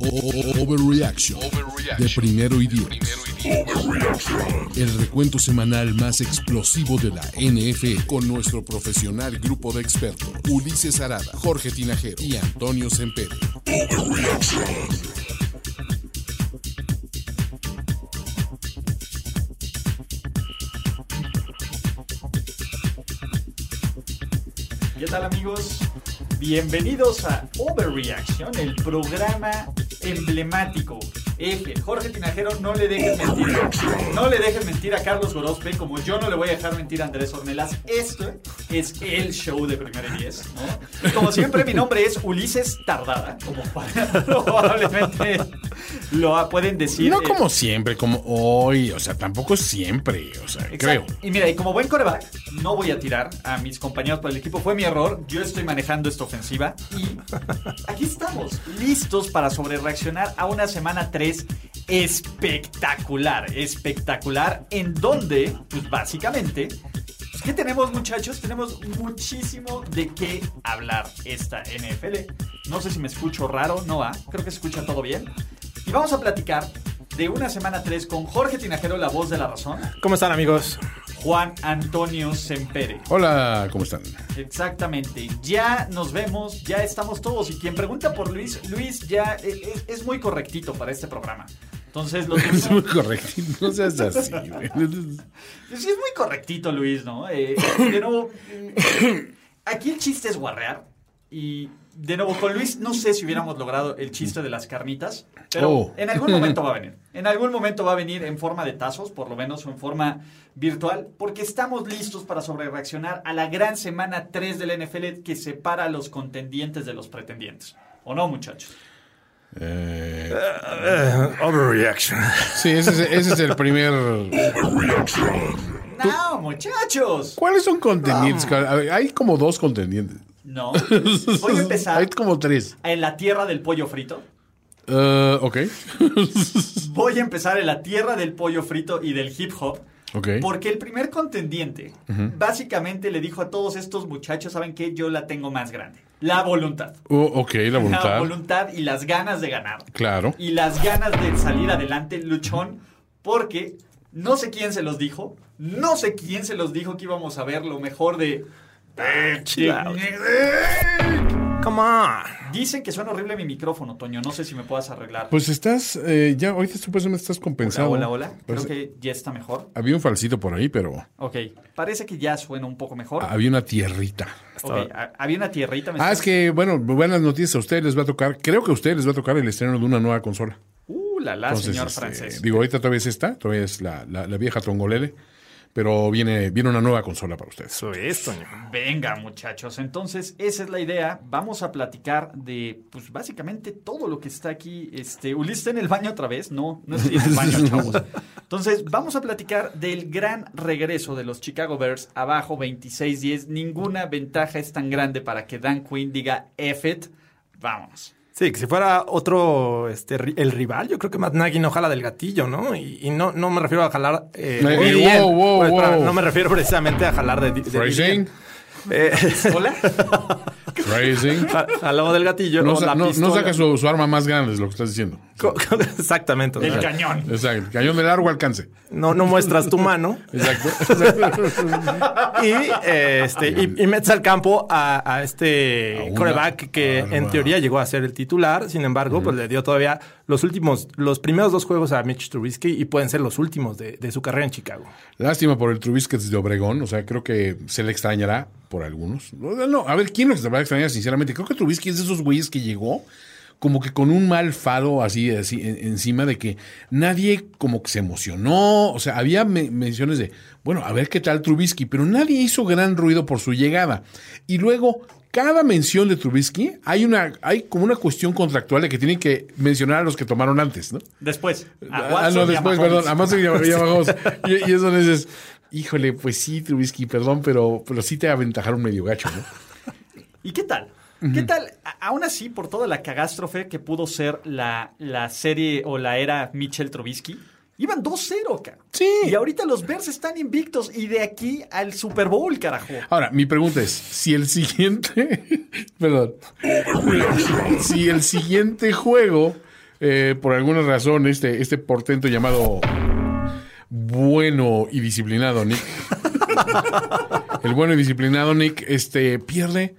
O- Overreaction de primero y diez. El recuento semanal más explosivo de la NFL con nuestro profesional grupo de expertos Ulises Arada, Jorge Tinajero y Antonio Sempere. ¿Qué tal amigos? Bienvenidos a Overreaction, el programa emblemático. F, Jorge Tinajero, no le dejes mentir. No le dejes mentir a Carlos Gorospe, como yo no le voy a dejar mentir a Andrés Ornelas. Esto es el show de Primera y Diez, ¿no? Y como siempre, mi nombre es Ulises Tardada, como probablemente lo pueden decir. No eh, como siempre, como hoy, o sea, tampoco siempre, o sea, creo. Y mira, y como buen coreback, no voy a tirar a mis compañeros por el equipo. Fue mi error. Yo estoy manejando esta ofensiva. Y aquí estamos, listos para sobrereaccionar a una semana 3 espectacular. Espectacular. En donde, pues básicamente. pues, ¿Qué tenemos, muchachos? Tenemos muchísimo de qué hablar esta NFL. No sé si me escucho raro, no va. Creo que se escucha todo bien. Y vamos a platicar de una semana 3 con Jorge Tinajero, la voz de la razón. ¿Cómo están amigos? Juan Antonio Sempere. Hola, ¿cómo están? Exactamente. Ya nos vemos, ya estamos todos. Y quien pregunta por Luis, Luis ya e- es, es muy correctito para este programa. Entonces lo Es muy correcto, no seas así. güey. Sí, es muy correctito, Luis, ¿no? Eh, de nuevo, mm, aquí el chiste es guarrear. Y de nuevo, con Luis, no sé si hubiéramos logrado el chiste de las carnitas, pero Oh. en algún momento va a venir. En algún momento va a venir en forma de tazos, por lo menos, o en forma virtual, porque estamos listos para sobrereaccionar a la gran semana 3 del NFL que separa a los contendientes de los pretendientes. ¿O no, muchachos? Eh, overreaction. sí, ese es, ese es el primer. ¡No, muchachos! ¿Cuáles son contendientes? Hay como dos contendientes. No. Voy a empezar Hay como tres. en la tierra del pollo frito. Eh, ok. Voy a empezar en la tierra del pollo frito y del hip hop. Ok. Porque el primer contendiente básicamente le dijo a todos estos muchachos, ¿saben qué? Yo la tengo más grande. La voluntad. Oh, ok, la La voluntad. voluntad y las ganas de ganar. Claro. Y las ganas de salir adelante, luchón, porque no sé quién se los dijo, no sé quién se los dijo que íbamos a ver lo mejor de... Come on. Dicen que suena horrible mi micrófono, Toño, no sé si me puedas arreglar. Pues estás, eh, ya ahorita supuestamente estás hola, compensado. hola, hola. Creo Pues, que ya está mejor. Había un falsito por ahí, pero Ok, parece que ya suena un poco mejor. había una tierrita. Ok, ha- había una tierrita. ¿me Ah, estás- es que, bueno, buenas noticias. A ustedes les va a tocar, creo que a ustedes les va a tocar el estreno de una nueva consola. Uh, la la, Entonces, señor este, francés. Digo, ahorita todavía es esta, todavía es la, la- la vieja Trongolele, pero viene, viene una nueva consola para ustedes. Eso es, Toño. Venga, muchachos. Entonces, esa es la idea. Vamos a platicar de, pues, básicamente todo lo que está aquí. Este, Ulises está en el baño otra vez. No, no estoy en el baño, chavos. Entonces, vamos a platicar del gran regreso de los Chicago Bears abajo 26-10. Ninguna ventaja es tan grande para que Dan Quinn diga F it. Vámonos. Sí, que si fuera otro, este, el rival, yo creo que Matt Nagy no jala del gatillo, ¿no? Y, y no, no me refiero a jalar eh, de bien. wow, wow, Pues, wow. No me refiero precisamente a jalar de, de-. Eh, Hola. Phrasing. ja- jaló del gatillo. No, o sa- la no, saca su, su arma más grande, es lo que estás diciendo. Co- Exactamente. o sea, cañón. Exacto. Cañón de largo alcance. no, no muestras tu mano. Exacto. y, eh, este, y, y metes al campo a, a este coreback que arma. en teoría llegó a ser el titular. Sin embargo, pues le dio todavía los últimos, los primeros dos juegos a Mitch Trubisky y pueden ser los últimos de, de su carrera en Chicago. Lástima por el Trubisky de Obregón. O sea, creo que se le extrañará por algunos. No, a ver, ¿quién lo va a extrañar, sinceramente? Creo que Trubisky es de esos güeyes que llegó como que con un mal fado así, así en- encima de que nadie como que se emocionó. O sea, había me- menciones de, bueno, a ver qué tal Trubisky, pero nadie hizo gran ruido por su llegada. Y luego cada mención de Trubisky hay una hay como una cuestión contractual de que tienen que mencionar a los que tomaron antes, ¿no? Después. A Ah, no, después, perdón. A Watson y a- y Mahomes. Y, y eso no es, híjole, pues sí, Trubisky, perdón, pero, pero sí te aventajaron medio gacho, ¿no? ¿Y qué tal? ¿Qué tal? A- aún así, por toda la cagástrofe que pudo ser la, la serie o la era Mitchell Trubisky, iban 2-0, cara. Sí. Y ahorita los Bears están invictos y de aquí al Super Bowl, carajo. Ahora, mi pregunta es, si el siguiente, perdón, si el siguiente juego, eh, por alguna razón, este, este portento llamado bueno y disciplinado Nick, el bueno y disciplinado Nick, este, pierde,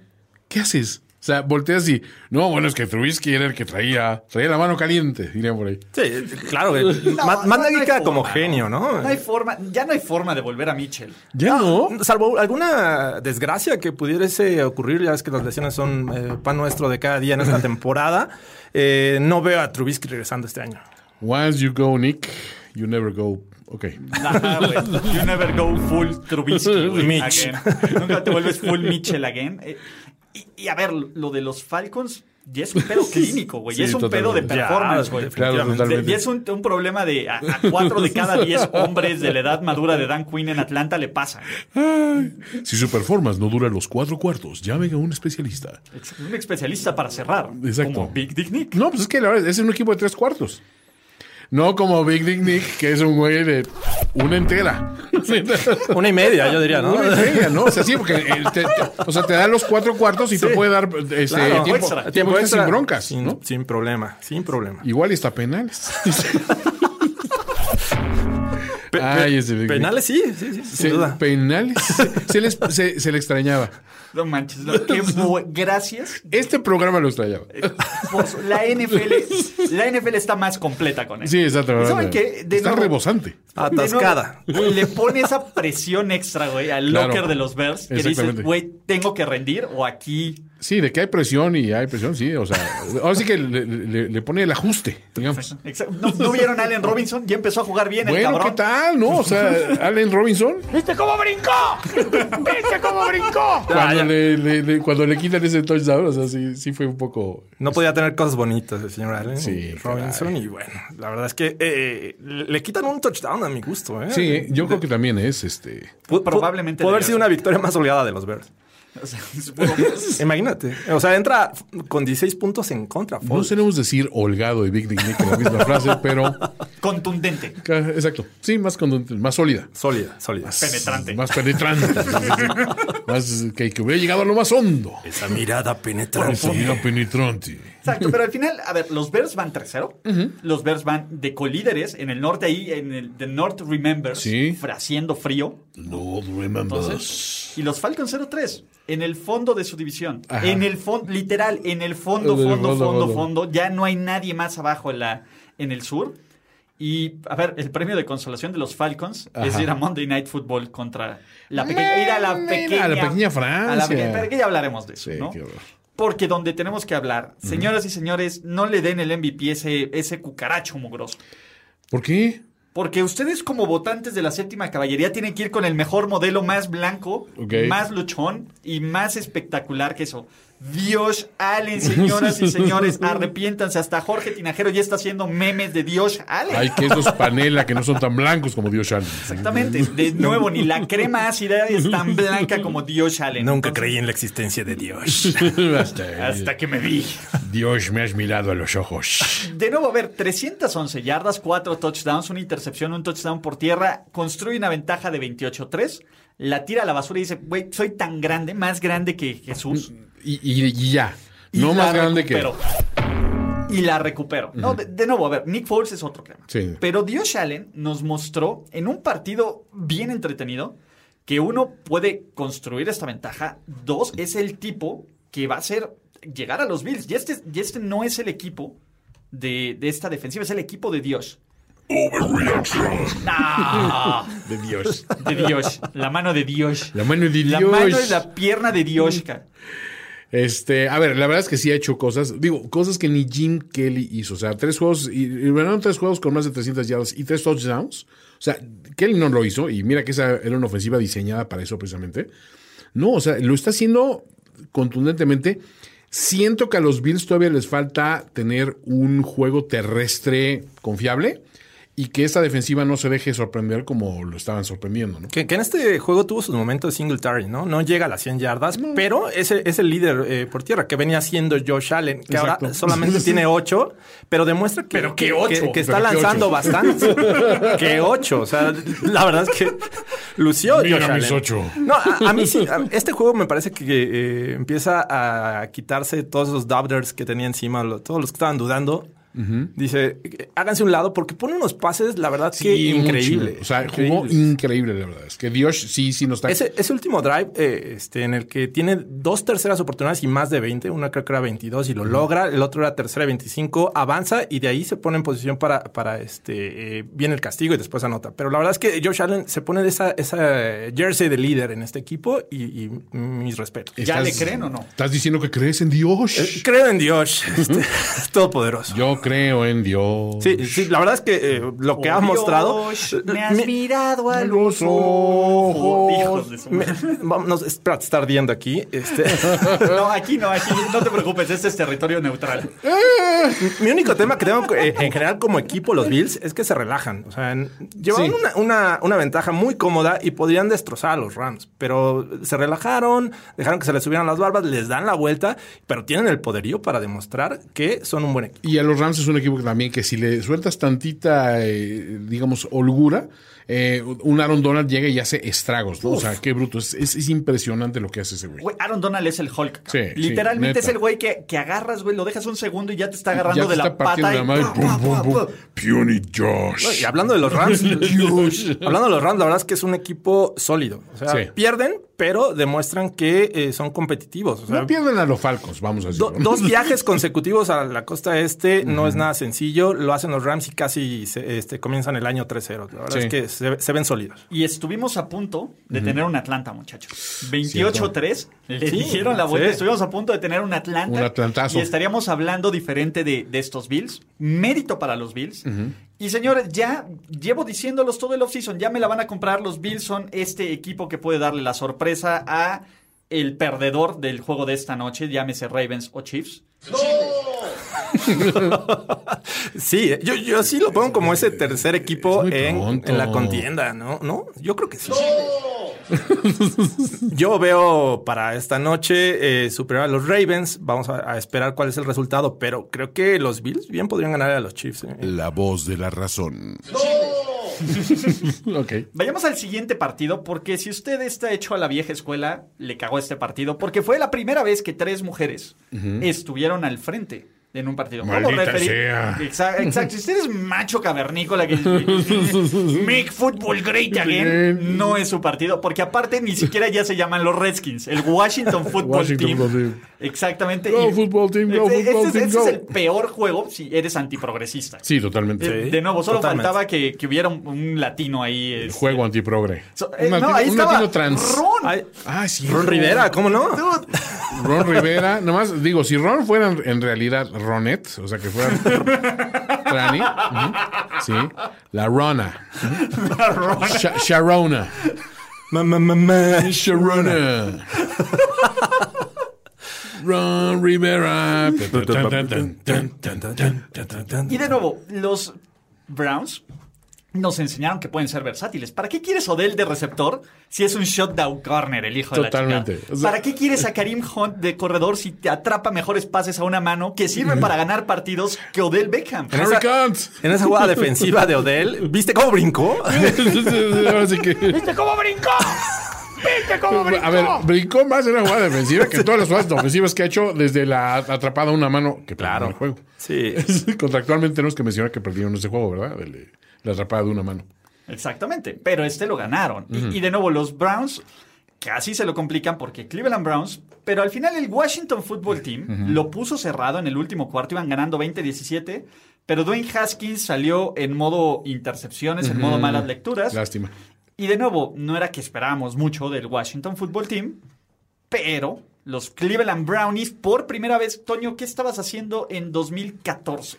¿qué haces? O sea, volteas y, no, bueno, es que Trubisky era el que traía, traía la mano caliente, dirían por ahí. Sí, claro. No, Ma- no, queda como forma, genio, ¿no? No hay forma, ya no hay forma de volver a Mitchell. Ya no. Salvo alguna desgracia que pudiese ocurrir, ya ves que las lesiones son eh, pan nuestro de cada día en esta temporada, eh, no veo a Trubisky regresando este año. Once you go, Nick, you never go. Ok. Ajá, güey. You never go full Trubisky, güey, Mitch. again. Nunca te vuelves full Mitchell again. Eh, y, y a ver, lo de los Falcons ya es un pedo clínico, güey. Ya Sí, es un pedo de performance, Ya, güey. definitivamente. Claro, totalmente. Y es un, un problema de a, a cuatro de cada diez hombres de la edad madura de Dan Quinn en Atlanta le pasa. Si su performance no dura los cuatro cuartos, llamen a un especialista. Es un especialista para cerrar. Exacto. Como Big Dick Nick. No, pues es que la verdad, es un equipo de tres cuartos. No como Big Dick Nick, que es un güey de una entera. Una y media, yo diría, ¿no? Una media, ¿no? O sea, sí, porque eh, te, te- o sea, te da los cuatro cuartos y te puede dar este, Claro. tiempo, extra. tiempo extra sin broncas, Sin, ¿no? sin problema, sin problema. Igual y está penales. Pe- Ay, ese penales, sí, sí, sí, sin Se- duda. penales. Se, les- se- se le extrañaba. No manches. lo- qué gracias. Este programa lo extrañaba. por su- la NFL, la NFL está más completa con eso. Sí, exacto. ¿Saben qué? De Está nuevo- rebosante. Atascada. Nuevo, le pone esa presión extra, güey, al Claro. locker de los Bears. Que dices, güey, tengo que rendir o aquí. Sí, de que hay presión y hay presión, sí. O sea, ahora sí que le, le- le pone el ajuste, digamos. ¿No, no vieron a Allen Robinson? Ya empezó a jugar bien el Bueno, cabrón. ¿qué tal? ¿No? O sea, Allen Robinson, ¿Viste cómo brincó? ¿Viste cómo brincó? cuando, ya. le, le- le- cuando le quitan ese touchdown, o sea, sí, sí fue un poco. No podía tener cosas bonitas el señor Allen Sí, Robinson. Y bueno, la verdad es que eh, le quitan un touchdown a mi gusto. ¿eh? Sí, yo creo que también es este. Probablemente Puede haber sido ser. una victoria más holgada de los Bears. O sea, supongo- Imagínate. O sea, entra con 16 puntos en contra. No queremos decir holgado y Big Dick Nick en la misma frase, pero. Contundente. Exacto. Sí, más, contundente, más sólida. Sólida, sólida. Penetrante. Más penetrante. más que, que hubiera llegado a lo más hondo. Esa mirada penetrante. Sólida penetrante. Exacto, pero al final, a ver, los Bears van 3-0. Los Bears van de colíderes en el norte ahí, en el The North Remembers, Sí. haciendo frío. No remembers. Entonces, y los Falcons 0-3 en el fondo de su división. Ajá. En el fondo, literal, en el fondo, fondo, fondo, fondo, fondo. fondo. Ya no hay nadie más abajo en, la, en el sur. Y, a ver, el premio de consolación de los Falcons es Ajá. ir a Monday Night Football contra la pequeña. Ir a la Eh, pequeña. a la pequeña a la Francia. pequeña- pero que ya hablaremos de eso, Sí, ¿no? qué. Porque donde tenemos que hablar, señoras y señores, no le den el MVP ese, ese cucaracho mugroso. ¿Por qué? Porque ustedes como votantes de la séptima caballería tienen que ir con el mejor modelo más blanco, más luchón y más espectacular que eso. Dios Allen, señoras y señores, arrepiéntanse. Hasta Jorge Tinajero ya está haciendo memes de Dios Allen. Hay quesos panela que no son tan blancos como Dios Allen. Exactamente. De nuevo, ni la crema ácida es tan blanca como Dios Allen. Nunca Entonces, creí en la existencia de Dios. Hasta, Hasta que me vi. Dios me has mirado a los ojos. De nuevo, a ver, 311 yardas, 4 touchdowns, una intercepción, un touchdown por tierra. Construye una ventaja de 28-3. La tira a la basura y dice, güey, soy tan grande, más grande que Jesús. Y, y- y ya. Y no más grande que. recupero. Y la recupero. No, de, de nuevo, a ver, Nick Foles es otro tema. Sí. Pero Dios Allen nos mostró en un partido bien entretenido que uno puede construir esta ventaja. Dos, es el tipo que va a hacer llegar a los Bills. Y este, y este no es el equipo de, de esta defensiva, es el equipo de Dios. No, De Dios. de Dios. La mano de Dios. La mano de Dios. La mano y la pierna de Dios. ca. Este, a ver, la verdad es que sí ha hecho cosas, digo, cosas que ni Jim Kelly hizo. O sea, tres juegos, y, tres juegos con más de 300 yardas y tres touchdowns. O sea, Kelly no lo hizo, y mira que esa era una ofensiva diseñada para eso precisamente. No, o sea, lo está haciendo contundentemente. Siento que a los Bills todavía les falta tener un juego terrestre confiable y que esta defensiva no se deje sorprender como lo estaban sorprendiendo, ¿no? Que, que en este juego tuvo sus momentos de Singletary, ¿no? No llega a las 100 yardas, pero es el, es el líder eh, por tierra que venía siendo Josh Allen, que Exacto. ahora solamente tiene 8, pero demuestra que, Pero qué que- ocho. que, que está Pero qué lanzando ocho. bastante. que 8, o sea, la verdad es que lució Mira Josh mis Allen. ocho. No, a, a mí sí, a- este juego me parece que eh, empieza a quitarse todos esos doubters que tenía encima, lo- todos los que estaban dudando. Dice, háganse un lado porque pone unos pases, la verdad que Sí, increíble. O sea, Increíble. jugó increíble, la verdad. Es que Dios sí, sí nos está. Ese, ese último drive, eh, este, en el que tiene dos terceras oportunidades y más de 20, una creo que era 22 y lo logra, el otro era tercera y 25, avanza y de ahí se pone en posición para, para este, eh, viene el castigo y después anota. Pero la verdad es que Josh Allen se pone de esa, esa jersey de líder en este equipo y, y mis respetos. ¿Ya le creen o no? ¿Estás diciendo que crees en Dios? Eh, Creo en Dios, este, todopoderoso. Yo creo en Dios. Sí, sí, la verdad es que eh, lo que Oh, ha mostrado. Dios, eh, me has mi- mirado a los ojos. Hijos de su me- madre. Vámonos, espera, te está ardiendo aquí. Este. No, aquí no, aquí no te preocupes, este es territorio neutral. Mi único tema que tengo eh, en general como equipo, los Bills, es que se relajan. O sea, Sí. una, una- una ventaja muy cómoda y podrían destrozar a los Rams. Pero se relajaron, dejaron que se les subieran las barbas, les dan la vuelta, pero tienen el poderío para demostrar que son un buen equipo. Y a los Rams es un equipo que también que si le sueltas tantita, eh, digamos, holgura, eh, un Aaron Donald llega y hace estragos, ¿no? O sea, qué bruto. Es, es- es impresionante lo que hace ese güey. Güey, Aaron Donald es el Hulk. Sí, Literalmente es el güey que, que agarras, güey, lo dejas un segundo y ya te está agarrando te de la está pata. y la madre. ¡pua, Pum, pua, pum, pua, pum. pua! Puny Josh. Y hablando de los Rams, hablando de los Rams, la verdad es que es un equipo sólido. O sea, Sí. pierden, pero demuestran que eh, son competitivos. O sea, No pierden a los Falcos, vamos a Do- decirlo. ¿no? dos viajes consecutivos a la costa este no es nada sencillo. Lo hacen los Rams y casi se- este, comienzan el año 3-0. La verdad Sí. es que se, se ven sólidos. Y estuvimos a punto de tener un Atlanta, muchachos. 28-3. Le Sí, dijeron la vuelta. sí. Estuvimos a punto de tener un Atlanta. Un Atlantazo. Y estaríamos hablando diferente de, de estos Bills. Mérito para los Bills. Y señores, ya llevo diciéndolos todo el offseason. Ya me la van a comprar. Los Bills son este equipo que puede darle la sorpresa a el perdedor del juego de esta noche, llámese Ravens o Chiefs. Sí, yo, yo sí lo pongo como ese tercer equipo Es en, en la contienda, ¿no? ¿No? Yo creo que sí. Yo veo para esta noche eh, superior a los Ravens. Vamos a, a esperar cuál es el resultado, pero creo que los Bills bien podrían ganar a los Chiefs. ¿eh? La voz de la razón. Vayamos al siguiente partido, porque si usted está hecho a la vieja escuela, le cagó este partido, porque fue la primera vez que tres mujeres estuvieron al frente en un partido. ¿Cómo Maldita referir- sea. Exa- Exacto. Si usted es macho cavernícola que make football great again, no es su partido, porque aparte ni siquiera ya se llaman los Redskins, el Washington Football Washington Team. Football Team. Exactamente. Go Y- football team, go este, football este es- team, este es el peor juego si eres antiprogresista. Sí, totalmente. De, nuevo, solo totalmente. faltaba que, que hubiera un, un latino ahí. El este, juego antiprogre. So- eh, un no, ahí un estaba latino trans. Ron. Ay, Ah, sí. Ron Rivera, ¿cómo no? Ron Rivera, nomás digo, si Ron fuera en realidad Ronet, o sea que fuera Trani, ujú, sí, la Rona, ujú. Sha- Sharona. Sharona, Ron Rivera. Y de nuevo, los Browns nos enseñaron que pueden ser versátiles. ¿Para qué quieres Odell de receptor si es un shutdown corner el hijo de la Totalmente. chingada? O sea- ¿Para qué quieres a Karim Hunt de corredor si te atrapa mejores pases a una mano que sirven para ganar partidos que Odell Beckham? Hurricanes. En esa jugada defensiva de Odell, ¿viste cómo brincó? ¿Viste cómo brincó? ¿Viste cómo brincó? A ver, brincó más en la jugada defensiva que todas las jugadas ofensivas que ha hecho desde la atrapada a una mano que Claro. claro el juego. Sí. Contractualmente tenemos que mencionar que perdieron ese juego, ¿verdad? El- la atrapada de una mano. Exactamente, pero este lo ganaron. Y- y, de nuevo, los Browns casi se lo complican porque Cleveland Browns, pero al final el Washington Football Team lo puso cerrado en el último cuarto, iban ganando 20-17, pero Dwayne Haskins salió en modo intercepciones, en modo malas lecturas. Lástima. Y de nuevo, no era que esperábamos mucho del Washington Football Team, pero los Cleveland Brownies, por primera vez, Toño, ¿qué estabas haciendo en 2014?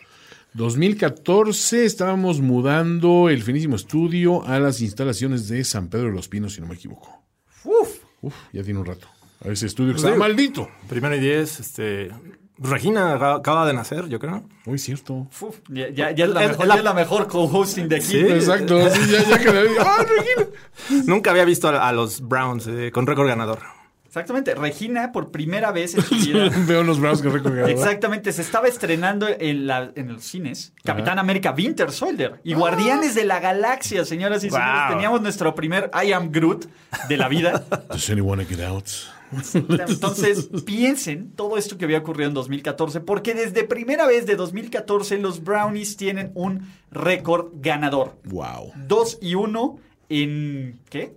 2014 estábamos mudando el finísimo estudio a las instalaciones de San Pedro de los Pinos, si no me equivoco. Uf, Uf, ya tiene un rato. A ese estudio que Pues está maldito. Primero y diez, este. Regina acaba- de nacer, yo creo. Muy cierto. Uf, ya, ya- ya es, la Es- mejor, la- ya es la mejor co-hosting de aquí. Sí. Exacto. Sí, ya, ya que le digo, ¡ah, Regina! Nunca había visto a, a los Browns eh, con récord ganador. Exactamente. Regina, por primera vez en su vida. Veo los Browns que recogen. Exactamente, se estaba estrenando en, la- en los cines Capitán América Winter Soldier y Guardianes de la Galaxia, señoras y señores. Teníamos nuestro primer I Am Groot de la vida. Does anyone get out? Entonces, piensen todo esto que había ocurrido en 2014, porque desde primera vez de 2014 los Brownies tienen un récord ganador. Wow. 2 y 1 en. ¿Qué?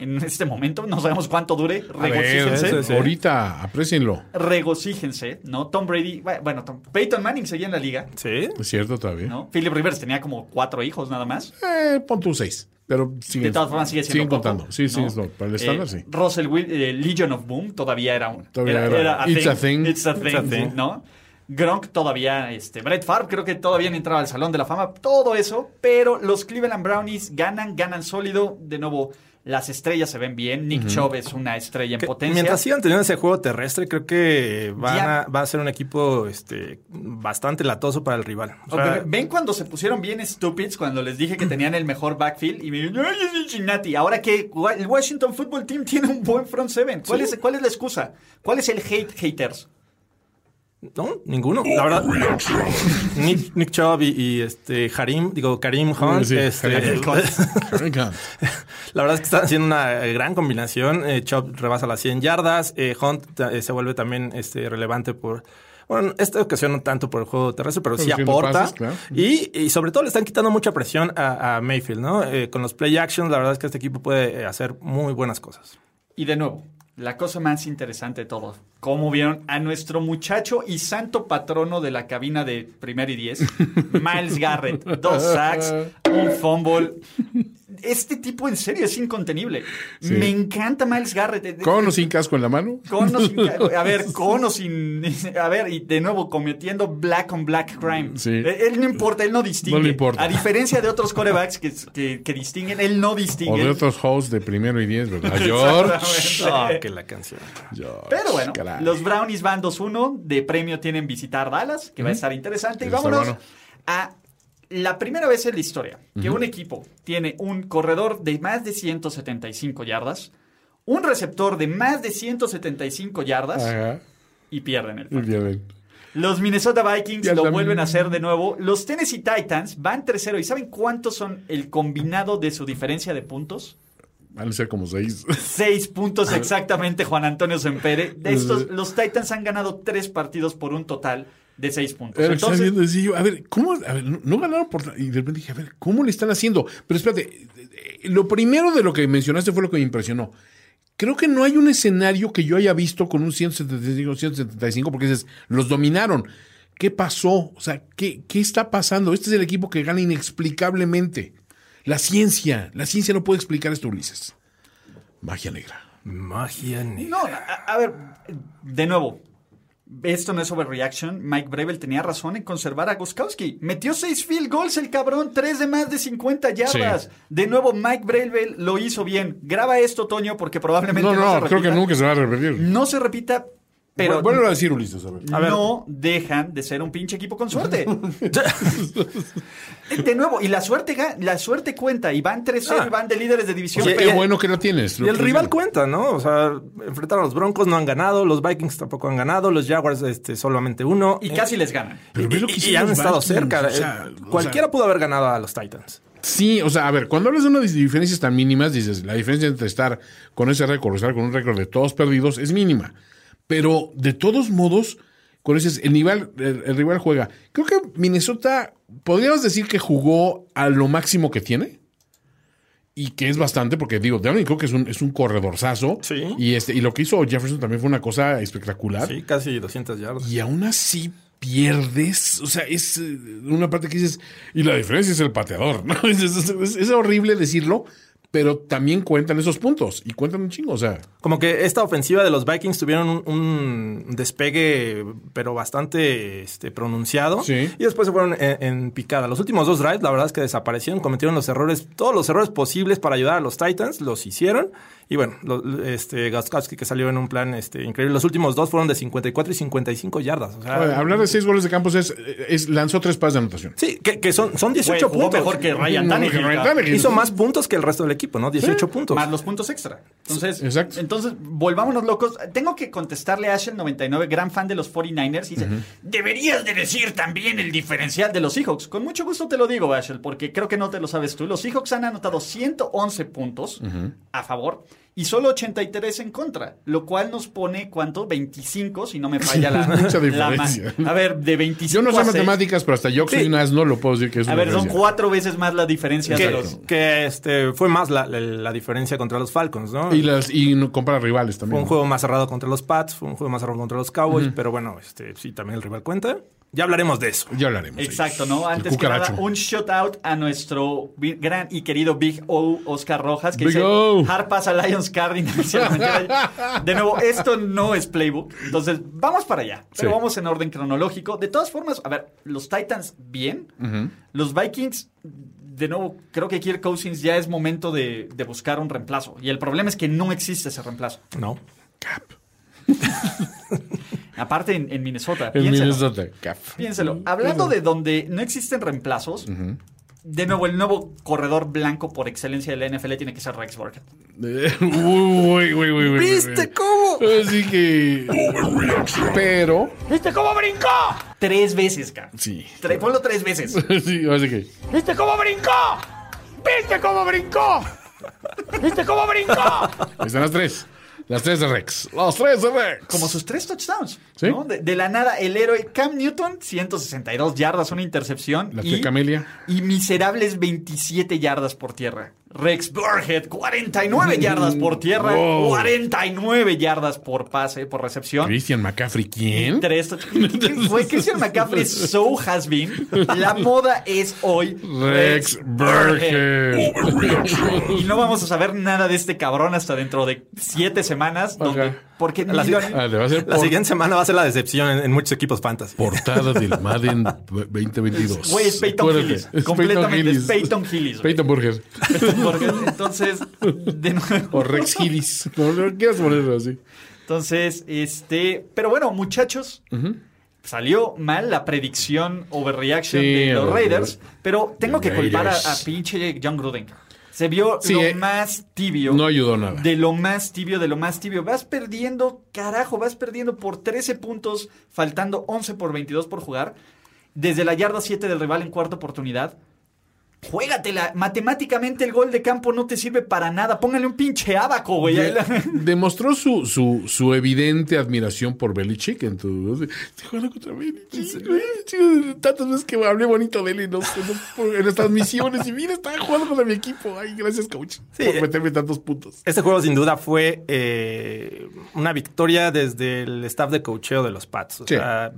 En este momento, no sabemos cuánto dure. Ver, Regocíjense. sí, sí. ahorita, aprecienlo. Regocíjense, ¿no? Tom Brady, bueno, Tom- Peyton Manning seguía en la liga, Sí. Es cierto todavía. ¿no? Philip Rivers tenía como cuatro hijos nada más. Eh, pon tú seis. Pero siguen, De todas formas sigue siendo siguen poco, contando. Sí, sí, ¿no? es lo- para el estándar, Eh, sí. Russell Will- eh, Legion of Boom todavía era un. Todavía era- a it's a thing. It's a thing, It's a thing. ¿no? Gronk todavía, este, Brett Favre creo que todavía no entraba al Salón de la Fama, todo eso, pero los Cleveland Brownies ganan, ganan sólido, de nuevo, las estrellas se ven bien, Nick Chubb es una estrella en Que potencia. mientras sigan teniendo ese juego terrestre, creo que van Ya. a, va a ser un equipo este, bastante latoso para el rival. O sea, Ok, Ven cuando se pusieron bien stupids cuando les dije que tenían el mejor backfield y me dijeron, ¡ay, es Cincinnati! Ahora que el Washington Football Team tiene un buen front seven. ¿Cuál, es, ¿Cuál es la excusa? ¿Cuál es el hate haters? No, ninguno. La verdad, Nick, Nick Chubb y, y, este Harim, digo Karim Hunt, Sí, este, la verdad es que están haciendo una eh, gran combinación. Eh, Chubb rebasa las 100 yardas, eh, Hunt eh, se vuelve también este, relevante por bueno, en esta ocasión no tanto por el juego terrestre, pero sí aporta. pases, claro. y, y sobre todo le están quitando mucha presión a, a Mayfield, ¿no? Eh, con los play actions, la verdad es que este equipo puede hacer muy buenas cosas. Y de nuevo, la cosa más interesante de todo. ¿Cómo vieron a nuestro muchacho y santo patrono de la cabina de primer y diez? Miles Garrett. Dos sacks, un fumble. Este tipo en serio es incontenible. Sí. Me encanta Miles Garrett. ¿Con o sin casco en la mano? Con o sin a ver, con o sin. A ver, y de nuevo cometiendo black on black crime. Sí. Él, él no importa, él no distingue. No le importa. A diferencia de otros corebacks que, que, que distinguen, él no O distingue. de otros hosts de primero y diez, ¿verdad? George. Ah, que la canción. George, Pero bueno, caray. los Brownies van 2-1. De premio tienen visitar Dallas, que va a estar interesante. Y vámonos bueno. a la primera vez en la historia que un equipo tiene un corredor de más de 175 yardas, un receptor de más de 175 yardas Ajá. y pierden el partido. Los Minnesota Vikings Ya lo también. vuelven a hacer de nuevo. Los Tennessee Titans van 3-0. ¿Y saben cuántos son el combinado de su diferencia de puntos? Van a ser como seis. Seis puntos exactamente, Juan Antonio Sempere. De estos, los Titans han ganado tres partidos por un total de seis puntos. Estaba Entonces, viendo, decía yo, a ver, ¿cómo? A ver, no, no ganaron por... Y de repente dije, a ver, ¿cómo le están haciendo? Pero espérate, eh, eh, lo primero de lo que mencionaste fue lo que me impresionó. Creo que no hay un escenario que yo haya visto con un 175, 175 porque dices, los dominaron. ¿Qué pasó? O sea, ¿qué, ¿qué está pasando? Este es el equipo que gana inexplicablemente. La ciencia, la ciencia no puede explicar esto, Ulises. Magia negra. Magia negra. no, a, a ver, de nuevo. Esto no es overreaction. Mike Brevel tenía razón en conservar a Guskowski. Metió seis field goals el cabrón, tres de más de 50 yardas. Sí. De nuevo, Mike Brevel lo hizo bien. Graba esto, Toño, porque probablemente No, no, no, se creo que nunca se va a repetir. No se repita, pero Vuelvo a decir, Ulises, a ver. no dejan de ser un pinche equipo con suerte. de nuevo, y la suerte, la suerte cuenta, y van 3-0 Ah. y van de líderes de división. Sí, Qué bueno que lo tienes. Y el rival cuenta, ¿no? O sea, enfrentaron a los Broncos, no han ganado, los Vikings tampoco han ganado, los Jaguars este, solamente uno. y Eh, casi les ganan. Pero ve lo que y- han estado cerca. o sea, Eh, o Cualquiera sea, pudo haber ganado a los Titans. Sí, o sea, a ver, cuando hablas de unas diferencias tan mínimas, dices, la diferencia entre estar con ese récord, estar con un récord de todos perdidos, es mínima. Pero de todos modos, cuando dices, el, nivel, el, el rival juega. Creo que Minnesota, podríamos decir que jugó a lo máximo que tiene. Y que es bastante, porque digo, creo que es un, es un corredorzazo. Sí. Y, este, y lo que hizo Jefferson también fue una cosa espectacular. Sí, casi 200 yardas. Y aún así pierdes. O sea, es eh, una parte que dices. Y la diferencia es el pateador, ¿no? Es, es- es- es horrible decirlo, pero también cuentan esos puntos y cuentan un chingo, o sea. Como que esta ofensiva de los Vikings tuvieron un, un despegue, pero bastante este, pronunciado. Sí. Y después se fueron en, en picada. Los últimos dos drives, la verdad es que desaparecieron, cometieron los errores, todos los errores posibles para ayudar a los Titans, los hicieron. Y bueno, lo- este Gaskowski que salió en un plan este, increíble. Los últimos dos fueron de 54 y 55 yardas. O sea, Oye, hablar de seis goles de campos es, es lanzó tres pases de anotación. sí, que, que son, son Güey, 18 jugó puntos. mejor que Ryan. Tannehill. Hizo más puntos que el resto del equipo, ¿no? 18 puntos. Más los puntos extra. Entonces, Exacto. entonces, volvámonos locos. Tengo que contestarle a Ashel99, gran fan de los 49ers, y dice, deberías de decir también el diferencial de los Seahawks. Con mucho gusto te lo digo, Ashel, porque creo que no te lo sabes tú. Los Seahawks han anotado 111 puntos a favor y solo 83 en contra, lo cual nos pone, ¿cuánto? 25, si no me falla la... Mucha la diferencia. a ver, de 25 Yo no sé matemáticas, pero hasta yo que soy un asno lo puedo decir que es A una ver, son cuatro veces más la diferencia de que, los... que, este, fue más la, la- la diferencia contra los Falcons, ¿no? Y, las, y compara rivales Fue también. un juego más cerrado contra los Pats, fue un juego más cerrado contra los Cowboys, pero bueno, este, sí, también el rival cuenta. Ya hablaremos de eso. Ya hablaremos. Exacto. ¿no? Antes que nada, un shout out a nuestro gran y querido Big O, Oscar Rojas, que Big dice O. Hard pass a Lions Cardinals. de nuevo, esto no es playbook. Entonces, vamos para allá. Pero Sí. vamos en orden cronológico. De todas formas, a ver, los Titans, bien. Los Vikings, de nuevo, creo que Kirk Cousins ya es momento de, de buscar un reemplazo. Y el problema es que no existe ese reemplazo. No. Aparte en, en Minnesota. En piénselo. Minnesota. Piénselo. Hablando de donde no existen reemplazos, de nuevo, el nuevo corredor blanco por excelencia de la NFL tiene que ser Rex Burkhead. Uy, uy, uy, uy, uy, ¿Viste uy. cómo? Así que. Pero. ¿Viste cómo brincó? Tres veces, cara. Sí. Tre- ponlo tres veces. Sí, así que. ¿Viste cómo brincó? ¿Viste cómo brincó? ¿Viste cómo brincó? Ahí están las tres. Las tres de Rex. Las tres de Rex. Como sus tres touchdowns. Sí. ¿no? De, de la nada, el héroe Cam Newton, 162 yardas, una intercepción. La y, Camelia. y miserables 27 yardas por tierra. Rex Burhead, 49 yardas por tierra, Wow. 49 yardas por pase, por recepción. Christian McCaffrey, ¿quién? Tres. Fue Christian McCaffrey so has been. La moda es hoy Rex Burhead. Y no vamos a saber nada de este cabrón hasta dentro de siete semanas. Donde, porque La- Ah, La por- siguiente semana va a ser la decepción en, en muchos equipos fantasy. portada del Madden 2022. Güey, es Peyton Hillis. Completamente, es. Peyton Hillis. Peyton Burger. Porque, entonces, de nuevo. O Rex Hillis. Como lo quieras ponerlo así. Entonces, este. Pero bueno, muchachos. Salió mal la predicción overreaction Sí, de los Raiders. Pero tengo que culpar a, Raiders. a pinche John Gruden. Se vio Sí, lo eh, más tibio. No ayudó nada. De lo más tibio, de lo más tibio. Vas perdiendo, carajo, vas perdiendo por 13 puntos, faltando 11 por 22 por jugar. Desde la yarda 7 del rival en cuarta oportunidad. Juégatela. Matemáticamente el gol de campo no te sirve para nada. Póngale un pinche abaco, güey. De- demostró su, su, su evidente admiración por Belichick en tu. Jugando contra Belichick. Tantas veces que hablé bonito de él en, los- en los- por- en las transmisiones y mira, estaba jugando contra mi equipo. Ay, gracias, coach, Sí, por meterme tantos puntos. Este juego sin duda fue eh, una victoria desde el staff de cocheo de los Pats. O Sí. sea,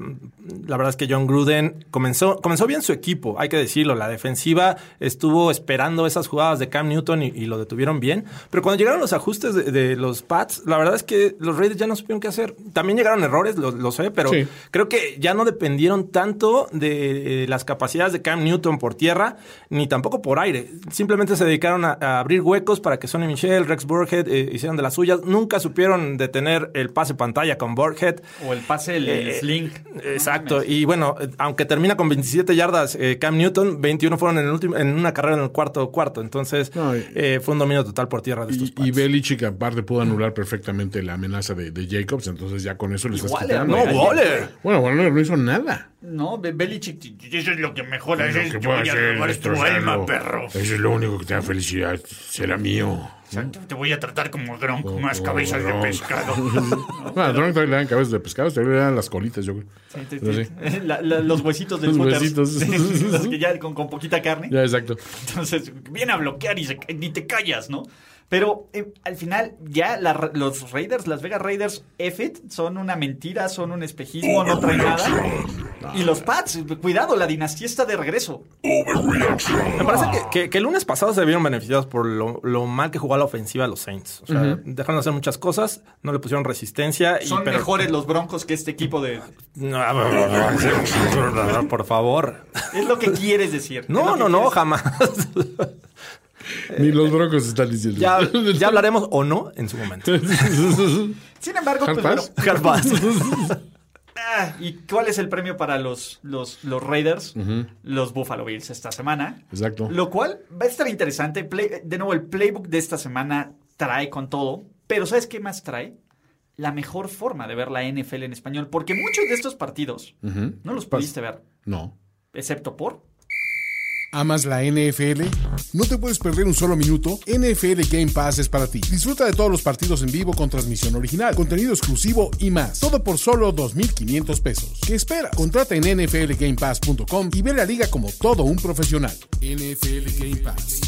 la verdad es que John Gruden comenzó, comenzó bien su equipo, hay que decirlo. La defensiva estuvo esperando esas jugadas de Cam Newton y, y lo detuvieron bien. Pero cuando llegaron los ajustes de, de los Pats, la verdad es que los Raiders ya no supieron qué hacer. También llegaron errores, lo, lo sé, pero Sí. creo que ya no dependieron tanto de eh, las capacidades de Cam Newton por tierra, ni tampoco por aire. Simplemente se dedicaron a, a abrir huecos para que Sonny Michel, Rex Burhead eh, hicieran de las suyas. Nunca supieron detener el pase pantalla con Burhead. O el pase, el, el Eh, sling. Exacto. Y bueno, eh, aunque termina con 27 yardas eh, Cam Newton, 21 fueron en, el último, en una carrera en el cuarto cuarto. Entonces, No, y- eh, fue un dominio total por tierra de estos Y, y. Belichick, aparte, pudo anular perfectamente la amenaza de, de Jacobs. Entonces, ya con eso le estás Waller, quitando. No. Waller. Bueno, bueno, no hizo nada. No, Be- Belichick. Eso es lo que mejora. Eso Lo es que voy a hacer tu alma, perro. Eso es lo único que te da felicidad. Será mío. Exacto, Te voy a tratar como Gronk, Como- más como cabezas de Gronk. pescado. Bueno, a Drunk todavía le dan cabezas de pescado, todavía le dan las colitas, yo creo. Sí, sí, sí. sí. La- la- los huesitos del Los huesitos. Los que ya con, con poquita carne. Ya, exacto. Entonces, viene a bloquear y se- ni te callas, ¿no? Pero eh, al final, ya la- los Raiders, las Vegas Raiders, F it, son una mentira, son un espejismo, no traen nada. Y los Pats, cuidado, la dinastía está de regreso. Me parece que, que- que el lunes pasado se vieron beneficiados por lo, lo mal que jugó la ofensiva a los Saints. O sea, dejaron de hacer muchas cosas, no le pusieron resistencia. y, Son pero- mejores los Broncos que este equipo de... No, por favor. Es lo que quieres decir. No, no, no, jamás. Ni los broncos están diciendo. ya, ya hablaremos o no en su momento. Sin embargo, Hard pues, pass. bueno, Hard pass. Ah, ¿Y cuál es el premio para los, los, los Raiders? Los Buffalo Bills esta semana. Exacto. Lo cual va a estar interesante. Play- de nuevo, el playbook de esta semana trae con todo. Pero ¿sabes qué más trae? La mejor forma de ver la NFL en español. Porque muchos de estos partidos no los pudiste ver. No. Excepto por... ¿Amas la NFL? ¿No te puedes perder un solo minuto? NFL Game Pass es para ti. Disfruta de todos los partidos en vivo con transmisión original, contenido exclusivo y más. Todo por solo 2.500 pesos. ¿Qué esperas? Contrata en nflgamepass.com y ve la liga como todo un profesional. NFL Game Pass.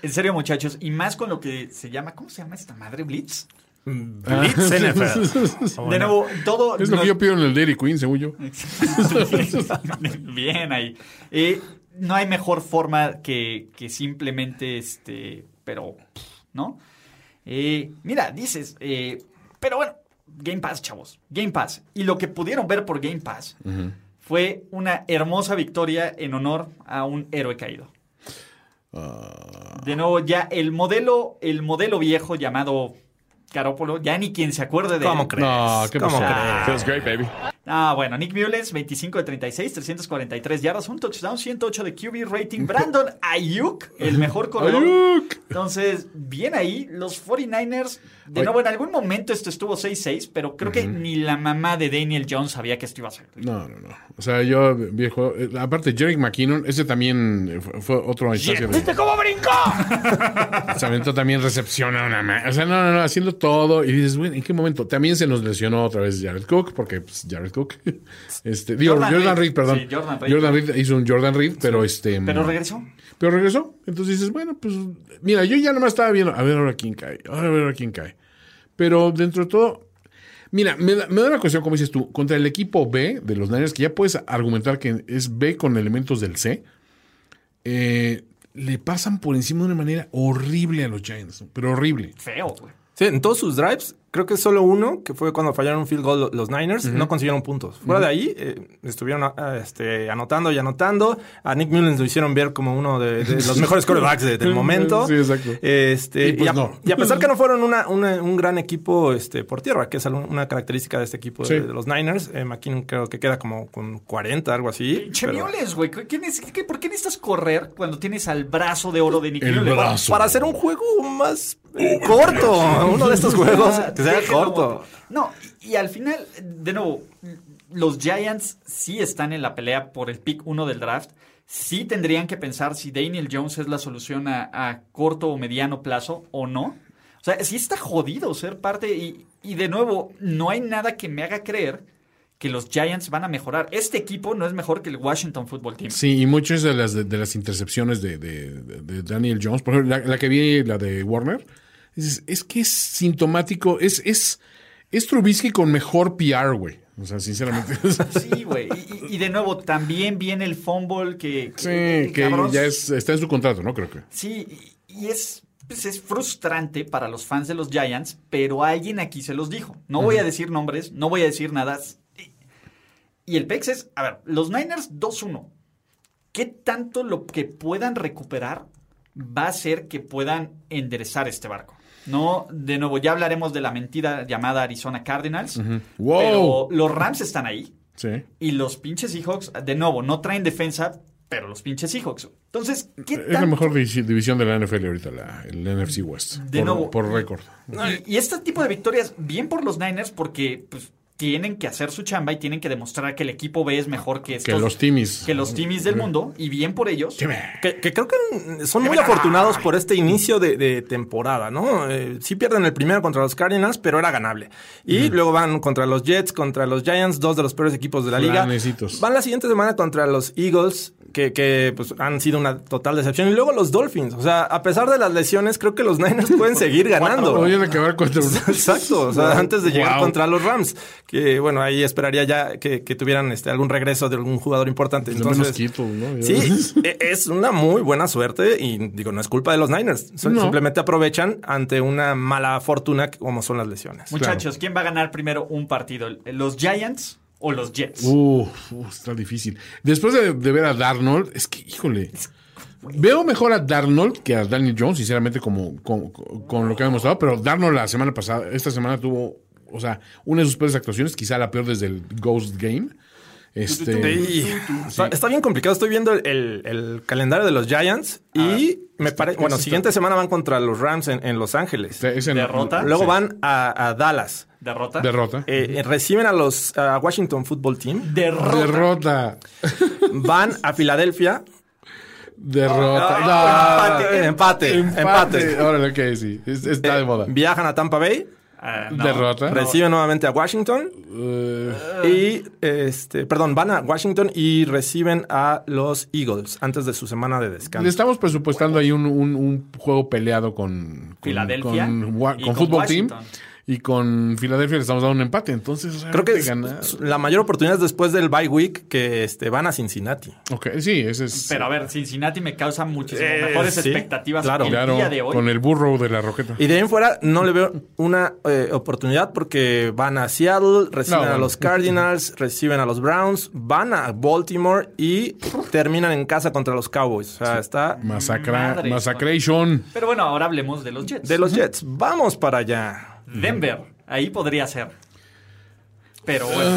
En serio, muchachos. Y más con lo que se llama... ¿Cómo se llama esta madre? ¿Blitz? Blitz NFL. De nuevo, todo... Es lo que yo pido en el Dairy Queen, según yo. Bien ahí. Eh, no hay mejor forma que, que simplemente, este, pero, ¿no? Eh, mira, dices, eh, pero bueno, Game Pass, chavos, Game Pass. Y lo que pudieron ver por Game Pass fue una hermosa victoria en honor a un héroe caído. De nuevo, ya el modelo, el modelo viejo llamado Carópolo, ya ni quien se acuerde de él. ¿Cómo crees? No, ¿qué ¿Cómo pasó? crees? Ah, bueno, Nick Mullens, 25 de 36, 343 yardas, un touchdown, 108 de QB rating. Brandon Ayuk, el mejor corredor. Ayuk. Entonces, bien ahí, los 49ers, de nuevo, en algún momento esto estuvo 6-6, pero creo que ni la mamá de Daniel Jones sabía que esto iba a ser. No, no, no. O sea, yo, viejo. eh, aparte, Jerick McKinnon, ese también eh, fue, otro instancia. ¿Viste cómo brincó? Se aventó también recepción a una O sea, no, no, no, haciendo todo. Y dices, bueno, ¿en qué momento? También se nos lesionó otra vez Jared Cook, porque pues, Jared Cook. Este, digo, Jordan Jordan, Reed. Reed, perdón. Sí, Jordan Reed. hizo un Jordan Reed, pero este. Pero regresó. Pero regresó. Entonces dices, bueno, pues mira, yo ya nomás estaba viendo, a ver ahora quién cae, ahora a ver ahora quién cae. Pero dentro de todo, mira, me da, me da una cuestión, como dices tú, contra el equipo B de los Niners, que ya puedes argumentar que es B con elementos del C, eh, le pasan por encima de una manera horrible a los Giants, pero horrible. Feo, güey. Sí, en todos sus drives, creo que solo uno, que fue cuando fallaron un field goal lo- los Niners, no consiguieron puntos. Fuera de ahí, eh, estuvieron ah, este, anotando y anotando. A Nick Mullens lo hicieron ver como uno de, de los mejores quarterbacks de- del momento. Sí, exacto. Este, Y pues y, a, no. y a pesar que no fueron una- una- un gran equipo este, por tierra, que es una característica de este equipo de, Sí. de los Niners, eh, McKinnon creo que queda como con 40, algo así. Che pero- Mullens, güey. ¿Quién es- ¿Por qué necesitas correr cuando tienes al brazo de oro de Nick brazo. Para hacer un juego más corto, uno de estos juegos que corto. No, y, y al final, de nuevo, los Giants sí están en la pelea por el pick 1 del draft. Sí tendrían que pensar si Daniel Jones es la solución a, a corto o mediano plazo o no. O sea, sí está jodido ser parte y, y de nuevo, no hay nada que me haga creer que los Giants van a mejorar. Este equipo no es mejor que el Washington Football Team. Sí, y muchas de las, de, de las intercepciones de, de- de- de Daniel Jones, por ejemplo, la, la que vi, la de Warner, es, es que es sintomático, es, es, es Trubisky con mejor PR, güey. O sea, sinceramente. Sí, güey. Y, de nuevo, también viene el fumble que... sí, que ya es, está en su contrato, ¿no? Creo que. Sí, y es, pues es frustrante para los fans de los Giants, pero alguien aquí se los dijo. No voy a decir nombres, no voy a decir nada. Y, y el PEX es, a ver, los Niners 2-1. ¿Qué tanto lo que puedan recuperar va a hacer que puedan enderezar este barco? No, de nuevo, ya hablaremos de la mentira llamada Arizona Cardinals. Wow. Pero los Rams están ahí. Sí. Y los pinches Seahawks, de nuevo, no traen defensa, pero los pinches Seahawks. Entonces, ¿qué Es la mejor divi- división de la NFL ahorita, la, el NFC West. De por, nuevo. por récord. Y, y este tipo de victorias, bien por los Niners, porque pues, tienen que hacer su chamba y tienen que demostrar que el equipo B es mejor que estos, Que los Timis. que los Timis del mundo, y bien por ellos. Que, que creo que son muy afortunados por este inicio de, de temporada, ¿no? Eh, sí pierden el primero contra los Cardinals, pero era ganable. Y luego van contra los Jets, contra los Giants, dos de los peores equipos de la liga. Van la siguiente semana contra los Eagles, que, que, pues, han sido una total decepción. Y luego los Dolphins. O sea, a pesar de las lesiones, creo que los Niners pueden seguir ganando. Voy a acabar contra un... Exacto, o sea, antes de llegar Wow. contra los Rams, que bueno, ahí esperaría ya que, que tuvieran este, algún regreso de algún jugador importante. Entonces, ¿no? sí, e- es una muy buena suerte y digo, no es culpa de los Niners, so- No. simplemente aprovechan ante una mala fortuna como son las lesiones. Muchachos, ¿quién va a ganar primero un partido? ¿Los Giants o los Jets? Uf, uf, está difícil. Después de, de ver a Darnold, es que, híjole. Veo mejor a Darnold que a Daniel Jones, sinceramente, como, con, con lo que ha demostrado. Pero Darnold la semana pasada, esta semana tuvo, o sea, una de sus peores actuaciones, quizá la peor desde el Ghost Game. Este, está, está bien complicado. Estoy viendo el, el- el calendario de los Giants y me parece. Bueno, siguiente semana van contra los Rams en, en Los Ángeles. Derrota. Luego sí. van a, a Dallas. ¿Derrota? Derrota. Eh, reciben a los a Washington Football Team. Derrota. Derrota. Van a Filadelfia. Derrota. Ah, No. empate, empate, empate. Órale, ok, sí. Es- Está de moda. Viajan a Tampa Bay. Ah, no. Derrota. Reciben nuevamente a Washington. Eh, Y este, perdón, van a Washington y reciben a los Eagles antes de su semana de le descanso. estamos presupuestando ahí un, un- un juego peleado con, con- Filadelfia con, con con Fútbol Team. Y con Filadelfia le estamos dando un empate. Entonces, Creo que es- la mayor oportunidad es después del bye week que este, van a Cincinnati. Ok, sí, ese es. Pero a ver, Cincinnati me causa muchísimo Eh, mejores sí, expectativas claro. el claro, día de hoy. con el burro de la roqueta. Y de ahí en fuera no le veo una eh, oportunidad porque van a Seattle, reciben No, a los Cardinals, reciben a los Browns, van a Baltimore y terminan en casa contra los Cowboys. O sea, está Masacra, Madre Massacration. Pero bueno, ahora hablemos de los Jets. de los Jets. Vamos para allá. Denver. Ahí podría ser. Pero bueno,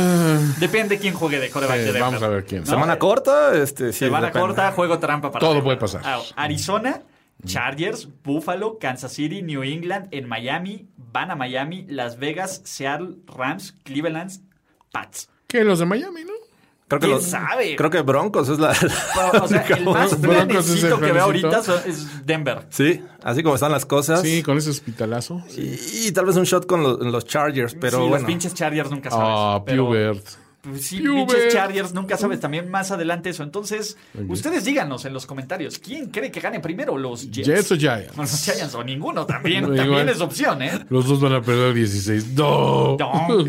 depende quién juegue de coreback Ah. Sí, de Denver. vamos a ver quién. ¿No? Semana corta, este sí. Semana depende. corta, juego trampa para Todo Denver. puede pasar. Ah, Arizona, Chargers, Buffalo, Kansas City, New England, en Miami, van a Miami, Las Vegas, Seattle, Rams, Cleveland, Pats. ¿Qué? Los de Miami, ¿no? Creo que ¿Quién los, sabe? Creo que Broncos es la. O sea, el más Broncos es el planecito que veo ahorita es Denver. sí, así como están las cosas. Sí, con ese hospitalazo. Y, y tal vez un shot con los, los Chargers, pero sí, bueno. los pinches Chargers nunca sabes. Ah, pero- Pubert. Sí, Pubert. pinches Chargers, nunca sabes. También más adelante eso. Entonces, ustedes díganos en los comentarios, ¿quién cree que gane primero? ¿Los Jets? Jets o O Giants. los Giants o ninguno también. No, también igual. es opción, ¿eh? Los dos van a perder 16. ¡No! No.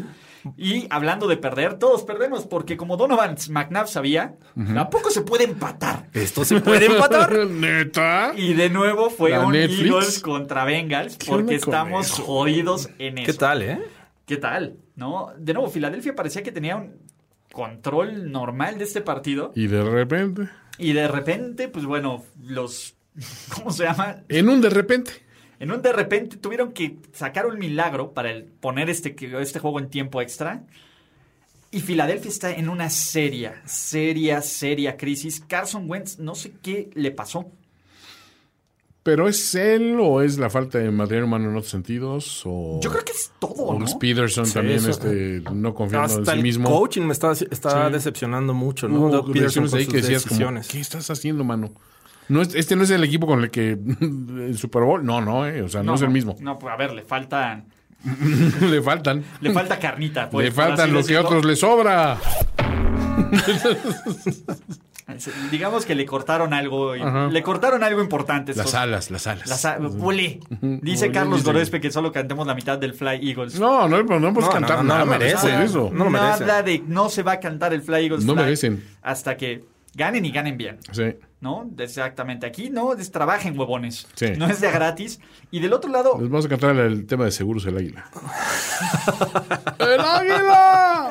Y hablando de perder, todos perdemos porque como Donovan McNabb sabía, tampoco se puede empatar. Esto se puede empatar. ¿Neta? Y de nuevo fue ¿La un Netflix? Eagles contra Bengals ¿Qué porque estamos eso? jodidos en eso. ¿Qué tal, eh? ¿Qué tal? ¿No? De nuevo, Filadelfia parecía que tenía un control normal de este partido Y de repente. y de repente, pues bueno, los ¿cómo se llama? En un de repente. En un de repente tuvieron que sacar un milagro para el- poner este, este juego en tiempo extra. Y Filadelfia está en una seria, seria, seria crisis. Carson Wentz, no sé qué le pasó. ¿Pero es él o es la falta de material humano en otros sentidos? O, Yo creo que es todo, o ¿no? Peterson Sí, también eso- este, no confiando en sí el mismo. coaching me está, está Sí. decepcionando mucho, ¿no? Hubo ahí que decías como, decisiones. ¿qué estás haciendo, mano? No es, este no es el equipo con el que el Super Bowl, no, no, eh, o sea, no, es el mismo. No, pues a ver, le falta, le faltan, le falta carnita. Pues, le faltan lo que a decirlo. otros les sobra. Digamos que le cortaron algo, Ajá. le cortaron algo importante. Las alas, las alas. Las a- Puli. Dice Carlos. Gorespe que solo cantemos la mitad del Fly Eagles. No, no, no, no podemos No, cantar no, no nada. lo merece. eso. No lo merece. Nada de no se va a cantar el Fly Eagles No Fly merecen. hasta que ganen y ganen bien. Sí. ¿No? Exactamente. Aquí no es trabajen, huevones. Sí. No es de gratis. Y del otro lado, Les vamos a cantar el tema de seguros el águila. ¡El águila!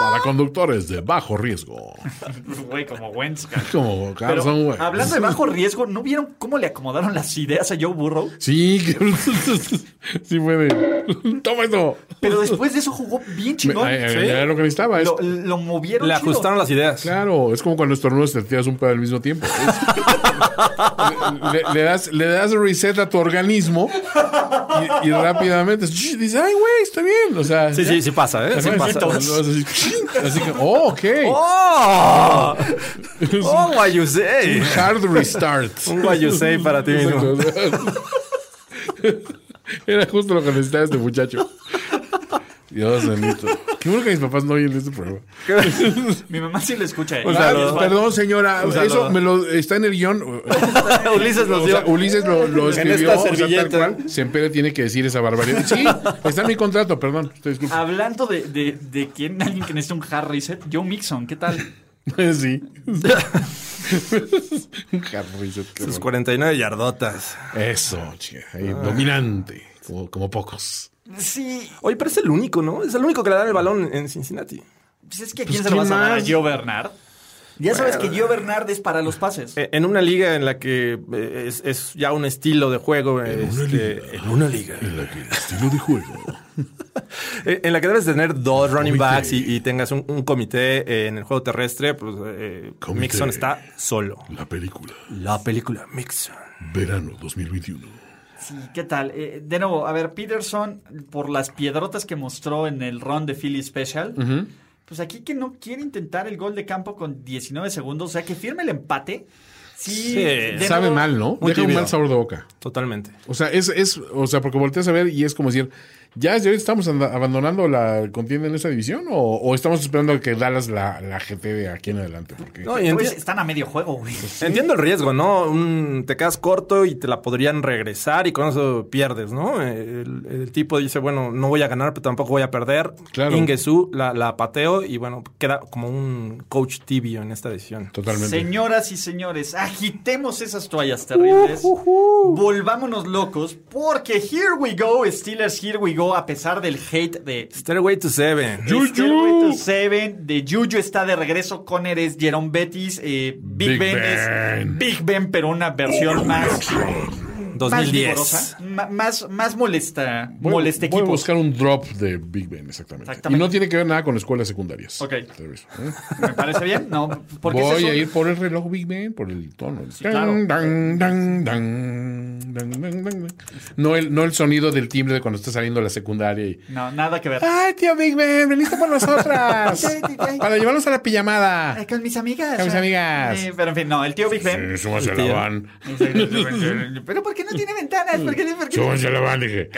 Para conductores de bajo riesgo. güey, como Wentz. cara. Como Carson Wentz. hablando de bajo riesgo, ¿no vieron cómo le acomodaron las ideas a Joe Burrow? Sí, que- sí fue de... Toma esto. Pero después de eso jugó bien chingón. Me- eh, Sí. Era lo que necesitaba. es- Lo, lo movieron Le chido. ajustaron las ideas. Claro, es como cuando estornudas te tiras un pedo al mismo tiempo. Le, le das, le das reset a tu organismo y, y rápidamente dices, ay, güey, está bien. O sea, Sí, ya. sí, sí pasa, ¿eh? Sí Ajá, pasa. Así, así que, oh, ok. ¡Oh! ¡Oh, what you say! Hard restart. Un what you say para ti mismo. Era justo lo que necesitaba este muchacho. Dios bendito. Qué bueno que mis papás no oyen este programa. Mi mamá sí lo escucha. ¿eh? Ah, saludo. perdón, señora. Un saludo. Eso me lo, está en el guion. Ulises nos O dio. sea, Ulises lo, lo En escribió. esta o sea, tal servilleta. cual. Siempre tiene que decir esa barbaridad. Sí, está en mi contrato, perdón. Te disculpo. Hablando de, de, de quién, alguien que necesita un hard reset, Joe Mixon, ¿qué tal? Sí. Un Harrison, qué Sus bueno. 49 yardotas. Eso, chica. ahí, dominante. Como, como pocos. Sí, Oye, pero es el único, ¿no? Es el único que le dan el balón en Cincinnati. pues es que ¿a Pues, quién se lo ¿quién vas a dar? Gio Bernard? Ya sabes que Gio Bernard es para los pases. Eh, En una liga en la que eh, es, es ya un estilo de juego. este, En una liga. En la que el estilo de juego. Eh, En la que debes tener dos running Comité. backs y, y tengas un, un comité en el juego terrestre, pues eh. Mixon está solo. La película. La película Mixon. Verano 2021. Sí, ¿qué tal? Eh, de nuevo, a ver, Peterson, por las piedrotas que mostró en el run de Philly Special, pues aquí que no quiere intentar el gol de campo con 19 segundos, o sea, que firme el empate. Sí, Sabe nuevo- mal, ¿no? muy Deja un mal sabor de boca. Totalmente. O sea, es, es, o sea, porque volteas a ver y es como decir, ¿ya desde estamos abandonando la contienda en esa división? ¿O, o estamos esperando a que Dallas la, la GT de aquí en adelante? Porque No, y Pues están a medio juego, güey. Entiendo el riesgo, ¿no? Un- te quedas corto y te la podrían regresar y con eso pierdes, ¿no? El, el tipo dice, bueno, no voy a ganar, pero tampoco voy a perder. Claro. Ingesu la, la pateo y bueno, queda como un coach tibio en esta decisión. totalmente. Señoras y señores, agitemos esas toallas terribles. Volvámonos locos, porque here we go, Steelers, here we go, a pesar del hate de Stairway to Seven. Juju. Stairway to Seven, de Juju está de regreso, Conner es Jerome Bettis, eh, Big, Big Ben, Ben. es Big Ben, pero una versión más, más 2010. vigorosa, ma- más, más molesta, Voy, molesta voy a buscar un drop de Big Ben, exactamente. Exactamente. Y no tiene que ver nada con escuelas secundarias. Ok. ¿eh? ¿Me parece bien? No, porque Voy es a ir por el reloj Big Ben, por el tono. claro. Dan, dan, dan. No, el, no el sonido del timbre de cuando está saliendo la secundaria y... No, nada que ver. ¡Ay, tío Big Ben! ¡Veniste por nosotras! para llevarnos a la pijamada. Ay, con mis amigas. Con mis amigas. Eh, pero en fin, no, el tío Big Ben. Sí, El la van. Pero ¿por qué no tiene ventanas? ¿Por qué, por qué- Súbanse a la van, dije.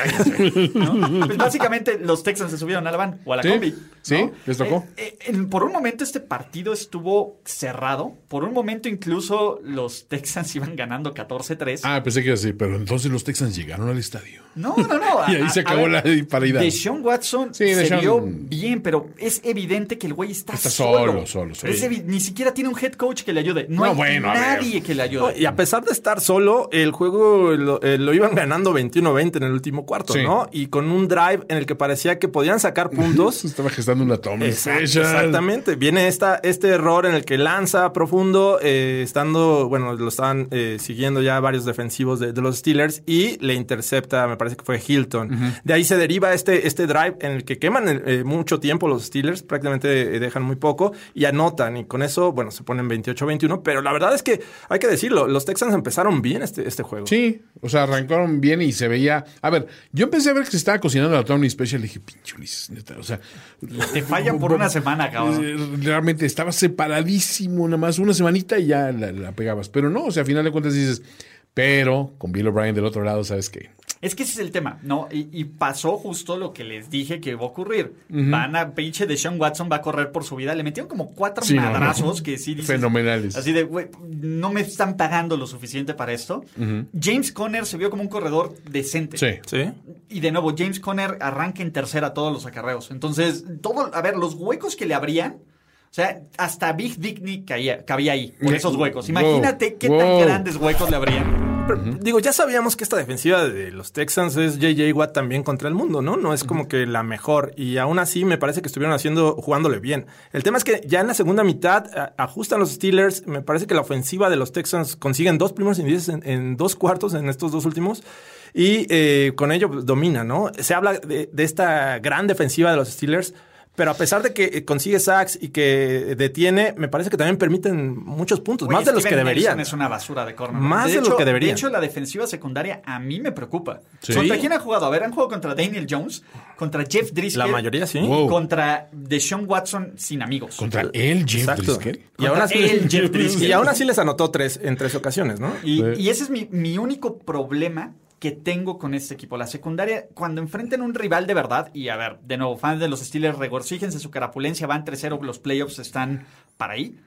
¿no? Pues básicamente los Texans se subieron a la van o a la Sí, combi. ¿no? sí, les tocó. Eh, eh, por un momento este partido estuvo cerrado. Por un momento incluso los Texans iban ganando 14-3. Ah, pensé que iba a decir, pero entonces los Texans llegaron al estadio. No, no, no. Y ahí se acabó la disparidad. Deshaun Watson Sí, se vio bien, pero es evidente que el güey está, Está solo. solo, solo, solo. Es evi- ni siquiera tiene un head coach que le ayude. No, No, hay bueno, nadie que le No, ayude. y a pesar de estar solo, el juego lo, eh, lo iban ganando 21-20 en el último cuarto, Sí. ¿no? Y con un drive en el que parecía que podían sacar puntos. Se estaba gestando una Exact- Special. Exactamente. Viene esta, este error en el que lanza profundo, eh, estando, bueno, lo estaban eh, siguiendo ya varios defensivos de, de los Steelers y le intercepta, me parece que fue Hilton. De ahí se deriva este, este drive en el que queman eh, mucho tiempo los Steelers, prácticamente eh, dejan muy poco y anotan. Y con eso, bueno, se ponen 28-21. Pero la verdad es que hay que decirlo, los Texans empezaron bien este, este juego. Sí, o sea, arrancaron bien y se veía. A ver, yo empecé a ver que se estaba cocinando la Tony Special y dije, pinche Ulises, neta. O sea, Te fallan por una semana, cabrón. eh, realmente estaba separadísimo, nada más una semanita y ya la, la pegabas. Pero no, o sea, a final de cuentas dices, pero con Bill O'Brien del otro lado, ¿sabes qué? Es que ese es el tema, ¿no? Y, y pasó justo lo que les dije que va a ocurrir. Van a, pinche de Sean Watson va a correr por su vida. Le metieron como cuatro Sí, no, no. madrazos que sí dices, Fenomenales. Así de, güey, no me están pagando lo suficiente para esto. James Conner se vio como un corredor decente. Sí. Sí. Y de nuevo, James Conner arranca en tercera todos los acarreos. Entonces, todo, a ver, los huecos que le abrían, o sea, hasta Big Dick caía, cabía ahí, por Wow. esos huecos. Imagínate qué tan grandes huecos le abrían. Pero, Digo, ya sabíamos que esta defensiva de los Texans es JJ Watt también contra el mundo, ¿no? No es como que la mejor. Y aún así me parece que estuvieron haciendo, jugándole bien. El tema es que ya en la segunda mitad a- ajustan los Steelers. Me parece que la ofensiva de los Texans consiguen dos primeros indices en, en dos cuartos en estos dos últimos. Y eh, con ello pues, domina, ¿no? Se habla de, de esta gran defensiva de los Steelers. Pero a pesar de que eh, consigue sacks y que detiene, me parece que también permiten muchos puntos, Oye, más de los que deberían. Nelson es una basura de corner. Más de lo hecho- que deberían. De hecho, la defensiva secundaria a mí me preocupa. Sí. ¿Contra quién han jugado? A ver, han jugado contra Daniel Jones, contra Jeff Driscoll. La mayoría sí. Wow. Contra Deshaun Watson sin amigos. Contra él, Jeff Exacto. Driscoll. Y aún, así, él, Jeff Driscoll. y aún así les anotó tres en tres ocasiones, ¿no? Y, Sí. y ese es mi, mi único problema que tengo con este equipo. La secundaria, cuando enfrenten un rival de verdad, y a ver, de nuevo, fans de los Steelers, regorcíjense su carapulencia, van 3-0, los playoffs están para ahí.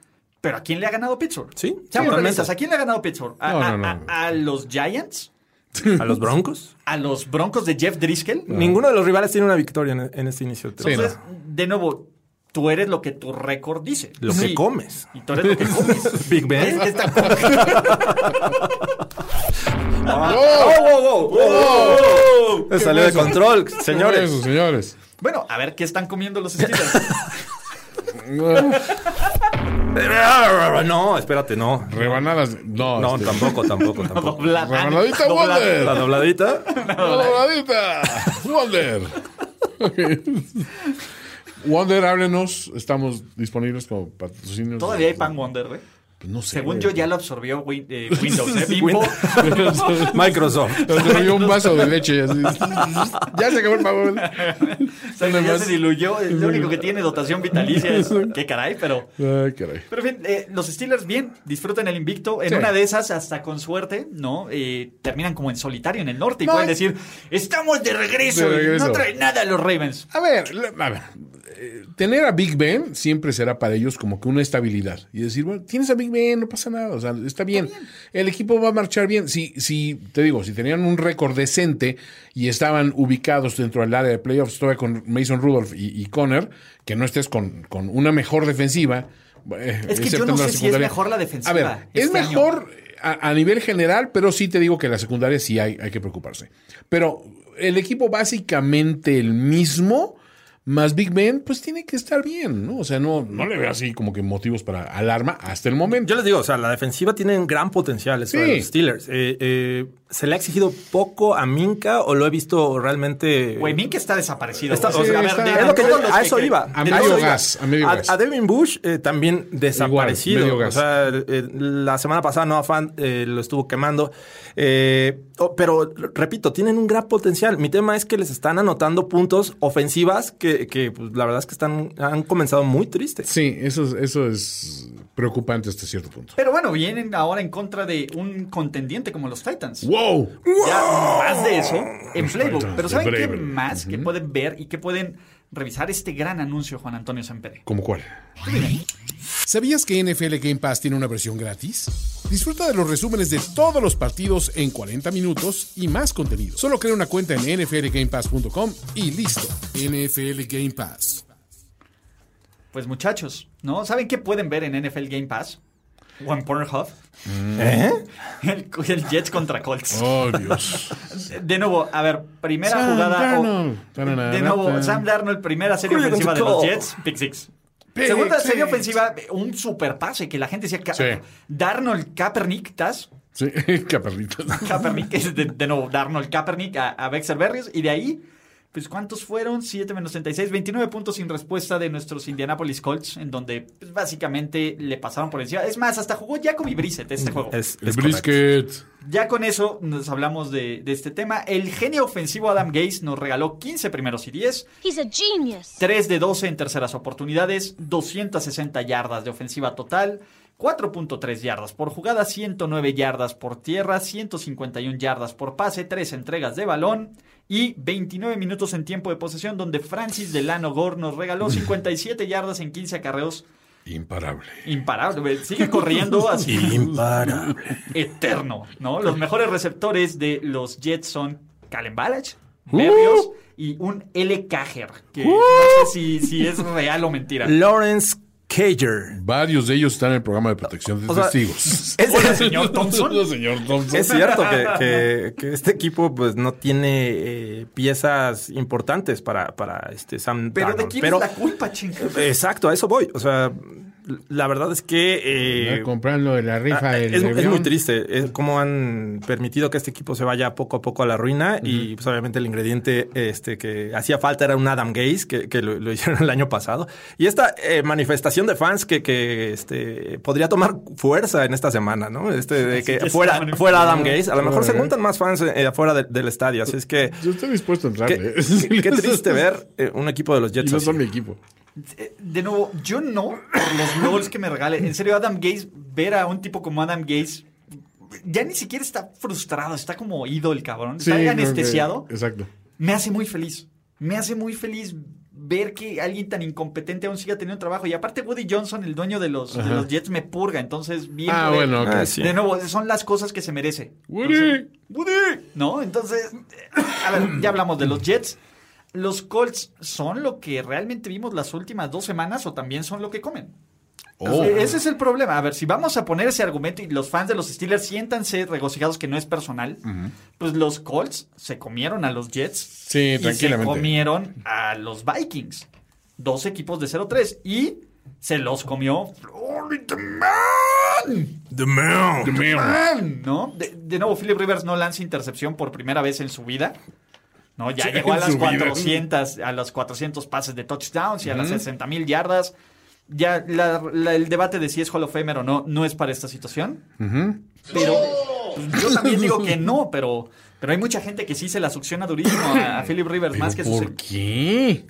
Pero ¿a quién le ha ganado Pittsburgh? Sí, realistas, ¿a quién le ha ganado Pittsburgh? ¿A, No, a- no, no. a- a los Giants? A los Broncos. ¿A los Broncos de Jeff Driscoll? Ninguno de los rivales tiene una victoria en, en este inicio. Sí, Entonces, de nuevo, tú eres lo que tu récord dice. Lo Sí. que comes. Y tú eres lo que comes. Big Ben. Es que está- Se salió de control, señores. Eso, señores. Bueno, a ver qué están comiendo los Steelers. No, espérate, no. Rebanadas. No, No, este, tampoco, tampoco, tampoco. Dobla- Rebanadita dobla- Wonder. La dobladita. Dobladita. Wonder. Wonder, háblenos. Estamos disponibles como patrocinios. Todavía hay Pan Wonder, güey. Pues no sé. Según yo ya lo absorbió Win- eh, Windows, ¿eh? Bimbo. Microsoft. Bebió un vaso de leche. así. Ya se acabó el pagón. O sea, ya se diluyó. Es lo único que tiene dotación vitalicia. Es, qué caray, pero... Ay, caray. Pero en fin, eh, los Steelers bien, disfrutan el invicto. En Sí. una de esas, hasta con suerte, ¿no? Eh, terminan como en solitario en el norte y No, pueden decir, estamos de regreso. De y no trae nada a los Ravens. A ver, a ver. Eh, Tener a Big Ben siempre será para ellos como que una estabilidad. Y decir, bueno, tienes a Big Ben, no pasa nada. O sea, está bien. El equipo va a marchar bien. Si, si, te digo, si tenían un récord decente y estaban ubicados dentro del área de playoffs, todavía con Mason Rudolph y, y Conner, que no estés con, con una mejor defensiva. eh, Es que yo no sé si es mejor la defensiva A ver, es este año. mejor a, a nivel general, pero sí te digo que la secundaria sí hay, hay que preocuparse. Pero el equipo básicamente el mismo, más Big Ben, pues tiene que estar bien, ¿no? O sea, no, no le veo así como que motivos para alarma hasta el momento. Yo les digo, o sea, la defensiva tiene un gran potencial, eso de Sí. los Steelers. Eh, eh, ¿Se le ha exigido poco a Minka o lo he visto realmente? Güey, Mink está desaparecido. Está- güey. o sea, a ver, está- de- es de lo que yo- todos los a que- eso que- iba. A medio gas, a medio gas. A, Devin Bush eh, también desaparecido. medio gas. O sea, eh, la semana pasada Noah Fan eh, lo estuvo quemando. Eh, oh, pero repito, tienen un gran potencial. Mi tema es que les están anotando puntos ofensivas que, que, pues, la verdad es que están han comenzado muy tristes. Sí, eso, es- eso es preocupante hasta cierto punto. Pero bueno, vienen ahora en contra de un contendiente como los Titans. ¡Wow! Ya más de eso en Los Playbook. Pero ¿saben qué más que pueden ver y que pueden revisar este gran anuncio, Juan Antonio Sempere? ¿Cómo cuál? ¿Sabías que NFL Game Pass tiene una versión gratis? Disfruta de los resúmenes de todos los partidos en 40 minutos y más contenido. Solo crea una cuenta en nflgamepass.com y listo. NFL Game Pass. Pues muchachos, ¿no? ¿Saben qué pueden ver en NFL Game Pass? O en Pornhub. ¿Eh? El, el Jets contra Colts. Oh, Dios. De nuevo, a ver, primera Sam jugada. Darnold. De nuevo, Sam Darnold, primera serie Julio ofensiva de los. Jets, pick six. Pick Segunda serie ofensiva, un super pase que la gente decía, Sí. Darnold Kaepernick, ¿tas? Sí. Kaepernick, es de, de nuevo, Darnold Kaepernick a, a Bexer Berrios, y de ahí, pues, ¿cuántos fueron? 7 menos 36, 29 puntos sin respuesta de nuestros Indianapolis Colts, en donde, pues, básicamente le pasaron por encima. Es más, hasta jugó Jacoby Brissett este juego. Es, El es brisket. Ya con eso nos hablamos de, de este tema. El genio ofensivo Adam Gase nos regaló 15 primeros y 10, He's a genius. 3 de 12 en terceras oportunidades, 260 yardas de ofensiva total, 4.3 yardas por jugada, 109 yardas por tierra, 151 yardas por pase, 3 entregas de balón y 29 minutos en tiempo de posesión donde Francis Delano Gore nos regaló 57 yardas en 15 acarreos. Imparable. Imparable, sigue corriendo así Imparable. eterno, ¿no? Los mejores receptores de los Jets son Calen Balach, Berrios y un L. Cajer, que no sé si, si es real o mentira. Lawrence Cager. Varios de ellos están en el programa de protección de O sea, testigos. Es, Hola, señor Thompson. Hola, señor Thompson. es cierto que, que- que este equipo pues no tiene eh, piezas importantes para, para este Sam Pero ¿de quién Pero- es la culpa, chinga? Exacto, a eso voy. O sea, la verdad es que... eh, comprando de la rifa Ah, del es, muy triste es cómo han permitido que este equipo se vaya poco a poco a la ruina y pues obviamente el ingrediente este que hacía falta era un Adam Gaze que, que lo, lo hicieron el año pasado. Y esta eh, manifestación de fans que, que este podría tomar fuerza en esta semana no este de que fuera fuera Adam Gaze. A lo mejor se juntan más fans eh, afuera de- del estadio así es que Yo estoy dispuesto a qué, entrarle. qué- qué triste ver eh, un equipo de los Y Jets no así. son mi equipo. Eh, De nuevo, yo no, por los goals que me regale. En serio, Adam Gaze, ver a un tipo como Adam Gaze ya ni siquiera está frustrado, está como ido el cabrón, Sí, está anestesiado. Exacto. Me hace muy feliz. Me hace muy feliz ver que alguien tan incompetente aún siga teniendo trabajo. Y aparte Woody Johnson, el dueño de los, de los Jets, me purga. Entonces, bien Ah, bueno, ok. Ah, sí. De nuevo, son las cosas que se merece. Woody. Woody. ¿No? Entonces, a ver, ya hablamos de los Jets. ¿Los Colts son lo que realmente vimos las últimas dos semanas o también son lo que comen? Oh. Ese es el problema. A ver, si vamos a poner ese argumento y los fans de los Steelers siéntanse regocijados que no es personal, pues los Colts se comieron a los Jets Sí, y se tranquilamente. comieron a los Vikings. Dos equipos de 0-3 y se los comió Florida Man. The Man. Man, ¿no? De, de nuevo, Philip Rivers no lanza intercepción por primera vez en su vida. ¿No? Ya Sí, llegó a las su vida. 400, a los 400 pases de touchdowns y a las 60 mil yardas. Ya la- la- el debate de si es Hall of Famer o no, no es para esta situación. Pero pues, yo también digo que no, pero, pero hay mucha gente que sí se la succiona durísimo a, a Philip Rivers ¿Pero más que sus ¿Por qué?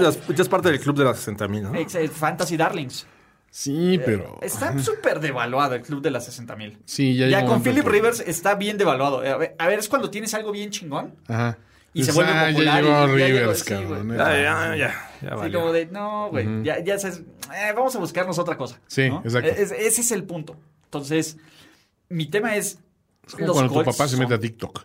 Ya es, ya es parte del club de las 60 mil, ¿no? ex- Fantasy Darlings. Sí, pero. Está súper devaluado el club de las 60 mil. Sí, ya Ya con Philip. Rivers está bien devaluado. A ver, a ver, es cuando tienes algo bien chingón Ajá. Y se vuelve ah, popular. Ya llegó y ya llegó, Rivers, sí, cabrón. Ya, ya, ya. ya Sí, valió. como de, no, güey, ya, ya sabes, eh, vamos a buscarnos otra cosa. Sí, ¿no? exacto. Es- ese es el punto. Entonces, mi tema es. Es como los cuando tu Colts papá se mete a TikTok.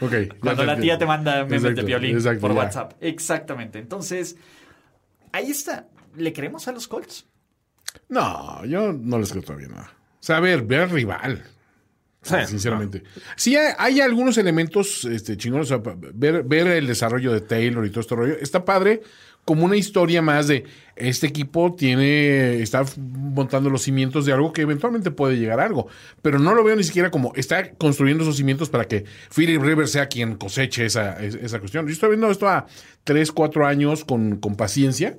ok. ya Cuando la tía te manda memes de violín exacto, por ya. WhatsApp. Exactamente. Entonces, ahí está. ¿Le creemos a los Colts? No, yo no les creo todavía nada. O sea, a ver, ver al rival. Sinceramente. Sí, hay, hay algunos elementos este, chingones. o sea, ver, ver el desarrollo de Taylor y todo este rollo. Está padre como una historia más de este equipo tiene, está montando los cimientos de algo que eventualmente puede llegar a algo. Pero no lo veo ni siquiera como está construyendo esos cimientos para que Philip Rivers sea quien coseche esa, es- esa cuestión. Yo estoy viendo esto a 3, 4 años con, con paciencia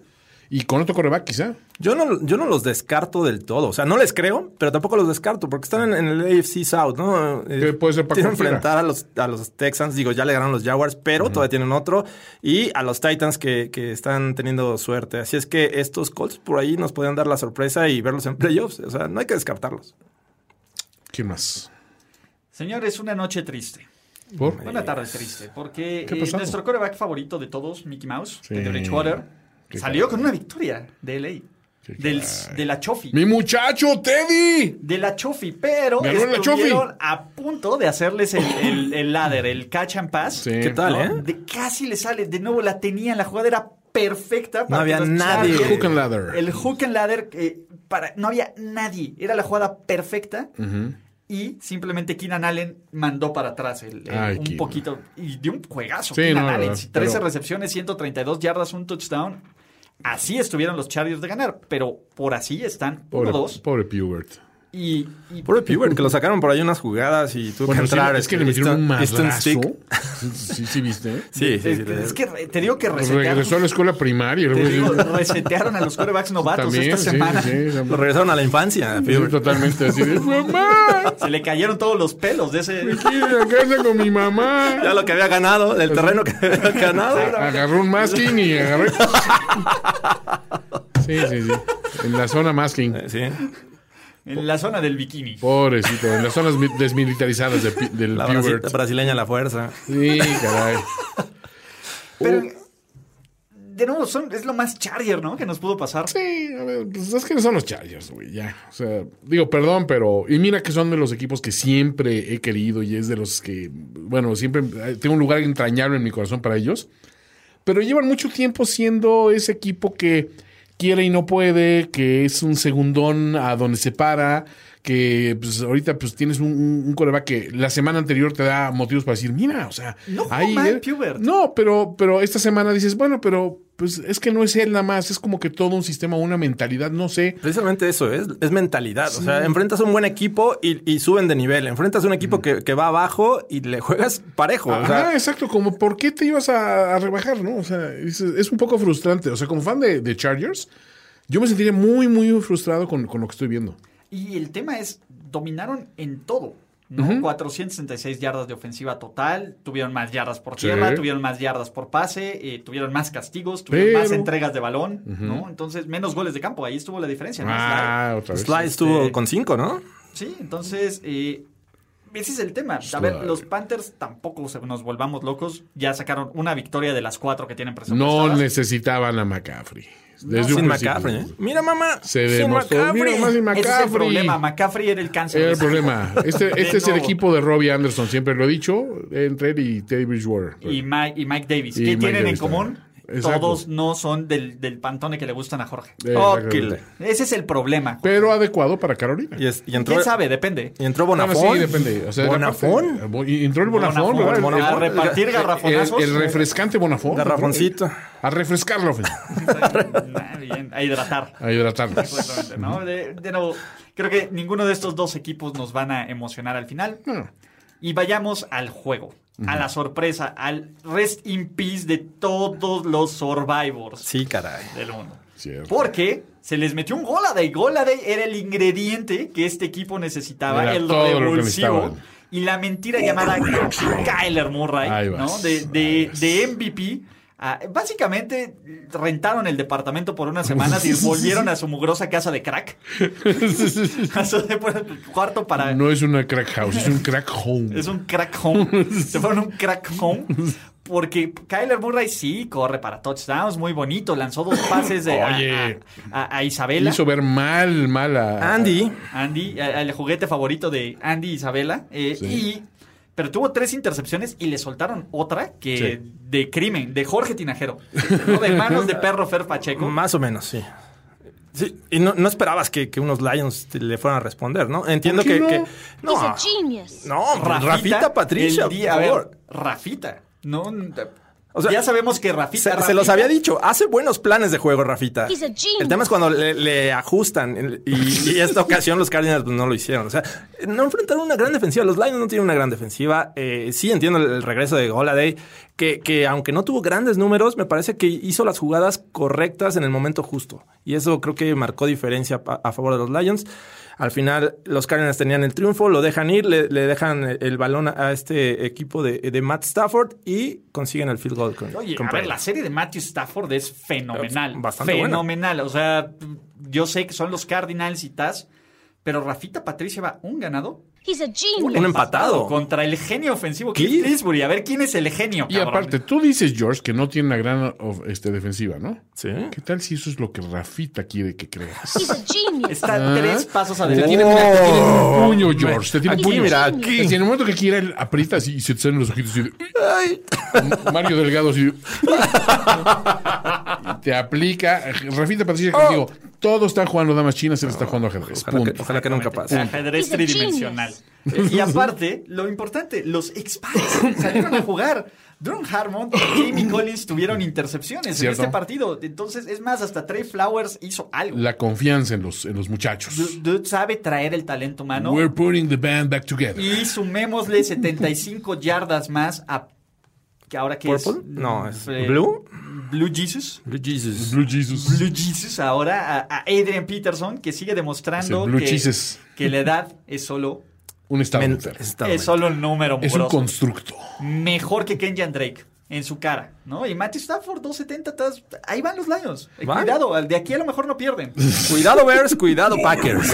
y con otro coreback quizá. Yo no, yo no los descarto del todo. O sea, no les creo, pero tampoco los descarto porque están en, en el AFC South, ¿no? Eh, Que puede ser para Tienen enfrentar a los, a los Texans. Digo, ya le ganaron los Jaguars, pero todavía tienen otro. Y a los Titans que, que están teniendo suerte. Así es que estos Colts por ahí nos pueden dar la sorpresa y verlos en playoffs. O sea, no hay que descartarlos. ¿Quién más? Señores, una noche triste. ¿Por? Una tarde triste. Porque ¿Qué eh, pasó? nuestro coreback favorito de todos, Mickey Mouse, Sí. de Bridgewater, Qué salió con una victoria de LA. Del, de la Chofi. ¡Mi muchacho, Teddy! de la Chofi, pero Ganó la estuvieron a punto de hacerles el, el, el ladder, el catch and pass. Sí. ¿Qué tal, ¿no? eh? De casi le sale. De nuevo la tenían, la jugada era perfecta. No había nadie. Chargers- Hook and ladder. El hook and ladder, eh, para, no había nadie. Era la jugada perfecta. Y simplemente Keenan Allen mandó para atrás el, el- Ay, un Keenan. poquito. Y de un juegazo. Sí, Keenan no, Allen. verdad, 13 pero- recepciones, 132 yardas, un touchdown. Así estuvieron los Chargers de ganar. Pero por así están Pobre, 1-2. pobre Pubert. Y, y Pobre Pubert, que lo sacaron por ahí unas jugadas y tuvo Bueno, que sí, entrar. es que le este, metieron un Easton- Easton madrazo. Stick. Sí, sí, viste. Sí, sí, sí. es, que- es que te digo que resetearon, Regresó a la escuela primaria. te digo, resetearon a los quarterbacks novatos También, esta sí, semana. sí, sí. Lo regresaron a la infancia, Sí, totalmente así de mamá. Se le cayeron todos los pelos de ese. Quiero a casa con mi mamá. Ya lo que había ganado, del terreno que había ganado. Agarró un masking y agarré. Sí, sí, sí. En la zona masking. Sí. En la zona del bikini. Pobrecito, en las zonas mi- desmilitarizadas de del La Pubert. brasileña la fuerza. Sí, caray. Pero, de nuevo, son, es lo más Charger, ¿no? Que nos pudo pasar. Sí, a ver, pues es que no son los Chargers, güey, ya. O sea, digo, perdón, pero. Y mira que son de los equipos que siempre he querido y es de los que. Bueno, siempre eh, tengo un lugar entrañable en mi corazón para ellos. Pero llevan mucho tiempo siendo ese equipo que quiere y no puede, que es un segundón a donde se para, que pues ahorita pues tienes un, un, un coreback que la semana anterior te da motivos para decir, mira, o sea, No ahí Pubert. No, pero, pero esta semana dices, bueno, pero pues es que no es él nada más, es como que todo un sistema, una mentalidad, no sé. Precisamente eso, es, es mentalidad. O sea, enfrentas a un buen equipo y, y suben de nivel. Enfrentas a un equipo que, que va abajo y le juegas parejo. O sea, Ajá, exacto, como por qué te ibas a, a rebajar, ¿no? O sea, es, es un poco frustrante. O sea, como fan de, de Chargers, yo me sentiría muy, muy frustrado con, con lo que estoy viendo. Y el tema es, dominaron en todo. ¿no? 466 yardas de ofensiva total, tuvieron más yardas por tierra, Sí. tuvieron más yardas por pase, eh, tuvieron más castigos, tuvieron Pero- más entregas de balón, ¿no? Entonces, menos goles de campo, ahí estuvo la diferencia. ¿no? Ah, otra vez. Sly estuvo Este- con cinco, ¿no? Sí, entonces, eh, ese es el tema. A ver, los Panthers tampoco se- nos volvamos locos. Ya sacaron una victoria de las cuatro que tienen No presupuestadas. necesitaban a McCaffrey. Desde Sin un principio. McCaffrey, ¿eh? Mira, mamá. Se sin demostró. McCaffrey. Mira, más sin Ese es el McCaffrey. problema. McCaffrey era el cáncer. Era de el problema. Este, este es el equipo de Robbie Anderson, siempre lo he dicho, entre él y Teddy Bridgewater. Y Mike, y Mike Davis. Y ¿Qué Mike tienen Davis en común? también. Exacto. Todos no son del, del pantone que le gustan a Jorge. Exactamente. Ok. Ese es el problema. Pero adecuado para Carolina. Y, es- y entró, ¿Quién sabe? Depende. y entró Bueno, Bonafón. sí, depende. O sea, Bonafón. parte- y entró el Bonafón, Bonafón, ¿verdad? El- Bonafón. A repartir el, garrafonazos. el refrescante Bonafón. Garrafoncito. A refrescar la ofensiva. Ah, bien, a hidratar. A. Exactamente, ¿no? De, de nuevo, creo que ninguno de estos dos equipos nos van a emocionar al final. No. Y vayamos al juego, a la sorpresa, al rest in peace de todos los survivors Sí, caray. del mundo. Cierto. Porque se les metió un Goladay. Goladay era el ingrediente que este equipo necesitaba, Era el todo lo que revulsivo. Y la mentira llamada Kyler Murray. De, de, de MVP. Ah, básicamente rentaron el departamento por unas semanas y volvieron a su mugrosa casa de crack. a su cuarto para... No es una crack house, es un crack home. Es un crack home. Se fueron a un crack home. Porque Kyler Murray sí corre para touchdowns, muy bonito. Lanzó dos pases de, a- Oye. a, a- a Isabela. Hizo ver mal, mal a... Andy. Andy, a- el juguete favorito de Andy Isabela. eh, Sí. y, pero tuvo tres intercepciones y le soltaron otra que Sí. de crimen, de Jorge Tinajero. ¿no? De manos de perro Fer Pacheco. Más o menos, sí. Sí, y no, no esperabas que, que unos Lions te- le fueran a responder, ¿no? Entiendo ¿Por qué que, no? que- no, Rafita, Patricia, el día- por a ver, favor. Rafita. No, O sea, ya sabemos que Rafita. Se, se los había dicho, hace buenos planes de juego, Rafita. He's a genius. El tema es cuando le, le ajustan y, y esta ocasión los Cardinals pues, no lo hicieron. O sea, no enfrentaron una gran defensiva. Los Lions no tienen una gran defensiva. Eh, sí entiendo el, el regreso de Goladay, que, que aunque no tuvo grandes números, me parece que hizo las jugadas correctas en el momento justo. Y eso creo que marcó diferencia a, a favor de los Lions. Al final, los Cardinals tenían el triunfo, lo dejan ir, le, le dejan el, balón a, este equipo de, de Matt Stafford y consiguen el field goal con, Oye, con a ver, la serie de Matthew Stafford es fenomenal. Bastante buena. fenomenal. O sea, yo sé que son los Cardinals y tas, pero Rafita Patricia va un ganado. He's a genius. Un empatado. Contra el genio ofensivo Cliff Cliff. Kingsbury. A ver quién es el genio. Y cabrón? aparte, tú dices, George, que no tiene una gran of- este, defensiva, ¿no? Sí. ¿Qué tal si eso es lo que Rafita quiere que creas? He's a genius. Está Ah. tres pasos Te adelante. tiene, mira, te tiene un puño, George. Te tiene un puño. mira, aquí. Es en el momento que quiera, él aprieta así y se te salen los ojitos así de- Mario Delgado así de- Te aplica. Rafita Patricia contigo. Todos están jugando damas chinas, él está jugando ajedrez. Ojalá que, Punto. ojalá que nunca pase. Ajedrez tridimensional. Y aparte, lo importante, los X-Files salieron a jugar. Duron Harmon y Jamie Collins tuvieron intercepciones Cierto. en este partido. Entonces, es más, hasta Trey Flowers hizo algo. La confianza en los, en los muchachos. Du- Dude sabe traer el talento humano. We're putting the band back together. Y sumémosle 75 yardas más a. que ahora que es. ¿Purple? No, es Eh, Blue. Blue Jesus. Blue Jesus. Blue Jesus. Blue Jesus ahora a, a Adrian Peterson, que sigue demostrando Blue que, Jesus. que la edad es solo, Un estado mental. es solo un número Es un constructo. Mejor que Kenyan Drake en su cara, ¿no? Y Matthew Stafford, 270, tas- ahí van los Lions. Eh, Van. Cuidado, al de aquí a lo mejor no pierden. Cuidado Bears, cuidado Packers.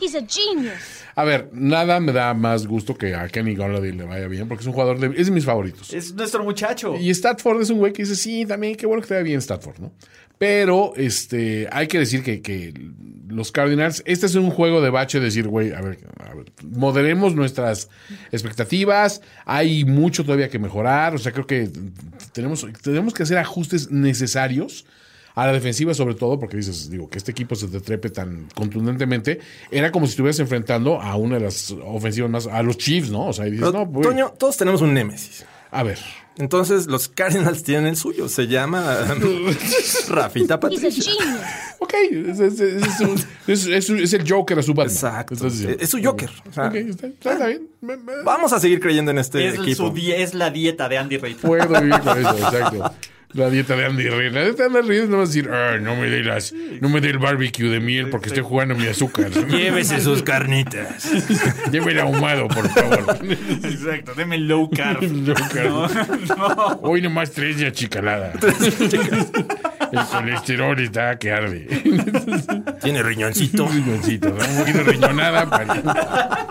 He's a genius. A ver, nada me da más gusto que a Kenny Golladay le vaya bien, porque es un jugador de, es de mis favoritos. Es nuestro muchacho. Y Statford es un güey que dice, sí, también, qué bueno que te vaya bien Statford, ¿no? Pero este, hay que decir que, que los Cardinals, este es un juego de bache, decir, güey, a ver, a ver, moderemos nuestras expectativas, hay mucho todavía que mejorar, o sea, creo que tenemos, tenemos que hacer ajustes necesarios a la defensiva sobre todo, porque dices, digo, que este equipo se te trepe tan contundentemente, era como si estuvieras enfrentando a una de las ofensivas más, a los Chiefs, ¿no? O sea, y dices, Pero, no, Toño, todos tenemos un némesis. a ver. Entonces, los Cardinals tienen el suyo. Se llama Rafita Patricia. Ok, es, es- es- es un- es- es- es el Joker a su Batman. Exacto. Es su Joker. O sea, Ok, está, bien. Me- me- Vamos a seguir creyendo en este es, equipo. su es la dieta de Andy Reid. Puedo vivir con eso, exacto. La dieta de Andy Reid. La dieta de Andy Reid no va a decir, "Ah, no me dé las, no me dé el barbecue de miel porque estoy jugando mi azúcar. Llévese sus carnitas. Lléveme ahumado, por favor. Exacto, deme low carb. Low carb. No, no. Hoy nomás tres de achicalada. El colesterol está que arde. Tiene riñoncito. Un riñoncito, ¿no? Un poquito de riñonada para-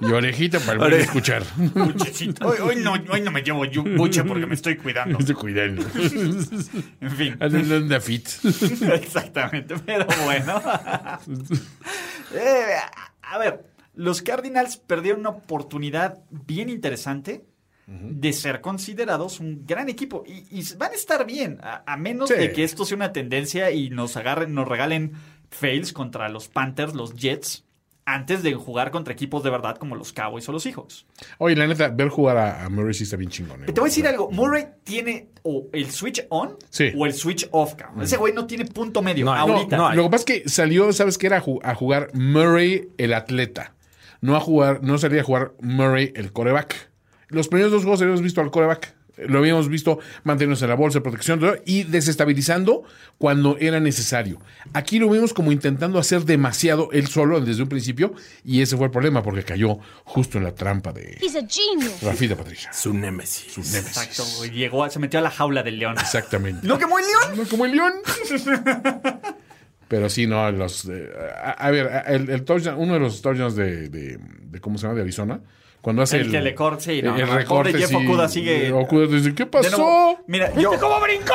y orejita para el buen Ore- escuchar. Buchecito. Hoy, hoy no, hoy no me llevo yo buche porque me estoy cuidando. Estoy cuidando. En fin. Anda anda fit. Exactamente, pero bueno. Eh, a ver, los Cardinals perdieron una oportunidad bien interesante de ser considerados un gran equipo y, y van a estar bien, a, a menos Sí. de que esto sea una tendencia y nos agarren, nos regalen fails contra los Panthers, los Jets, antes de jugar contra equipos de verdad como los Cowboys o los Seahawks. Oye, la neta, ver jugar a, a Murray sí está bien chingón. ¿eh? Te voy a decir algo, Murray tiene o el switch on Sí. o el switch off, cabrón. Ese güey no tiene punto medio No, ahorita. no. Lo que pasa es que salió, ¿sabes qué? Era a, ju- a jugar Murray el atleta. No a jugar, no salía a jugar Murray el coreback. Los primeros dos juegos habíamos visto al coreback. Lo habíamos visto manteniéndose en la bolsa de protección todo, y desestabilizando cuando era necesario. Aquí lo vimos como intentando hacer demasiado él solo desde un principio y ese fue el problema porque cayó justo en la trampa de He's a genius. Rafita Patricia. Su némesis. Exacto, güey. Llegó, se metió a la jaula del león. Exactamente. ¿No quemó el león? No como el león. Pero sí, no, los. eh, a, a ver, el, el touchdown- uno de los touchdowns de, de, de, ¿Cómo se llama? De Arizona. Cuando hace El el. que le corte, sí, no, el no, recorte. Jeff sí, Okuda sigue- eh, Okuda dice: ¿Qué pasó? nuevo, mira, yo, ¿Cómo brincó?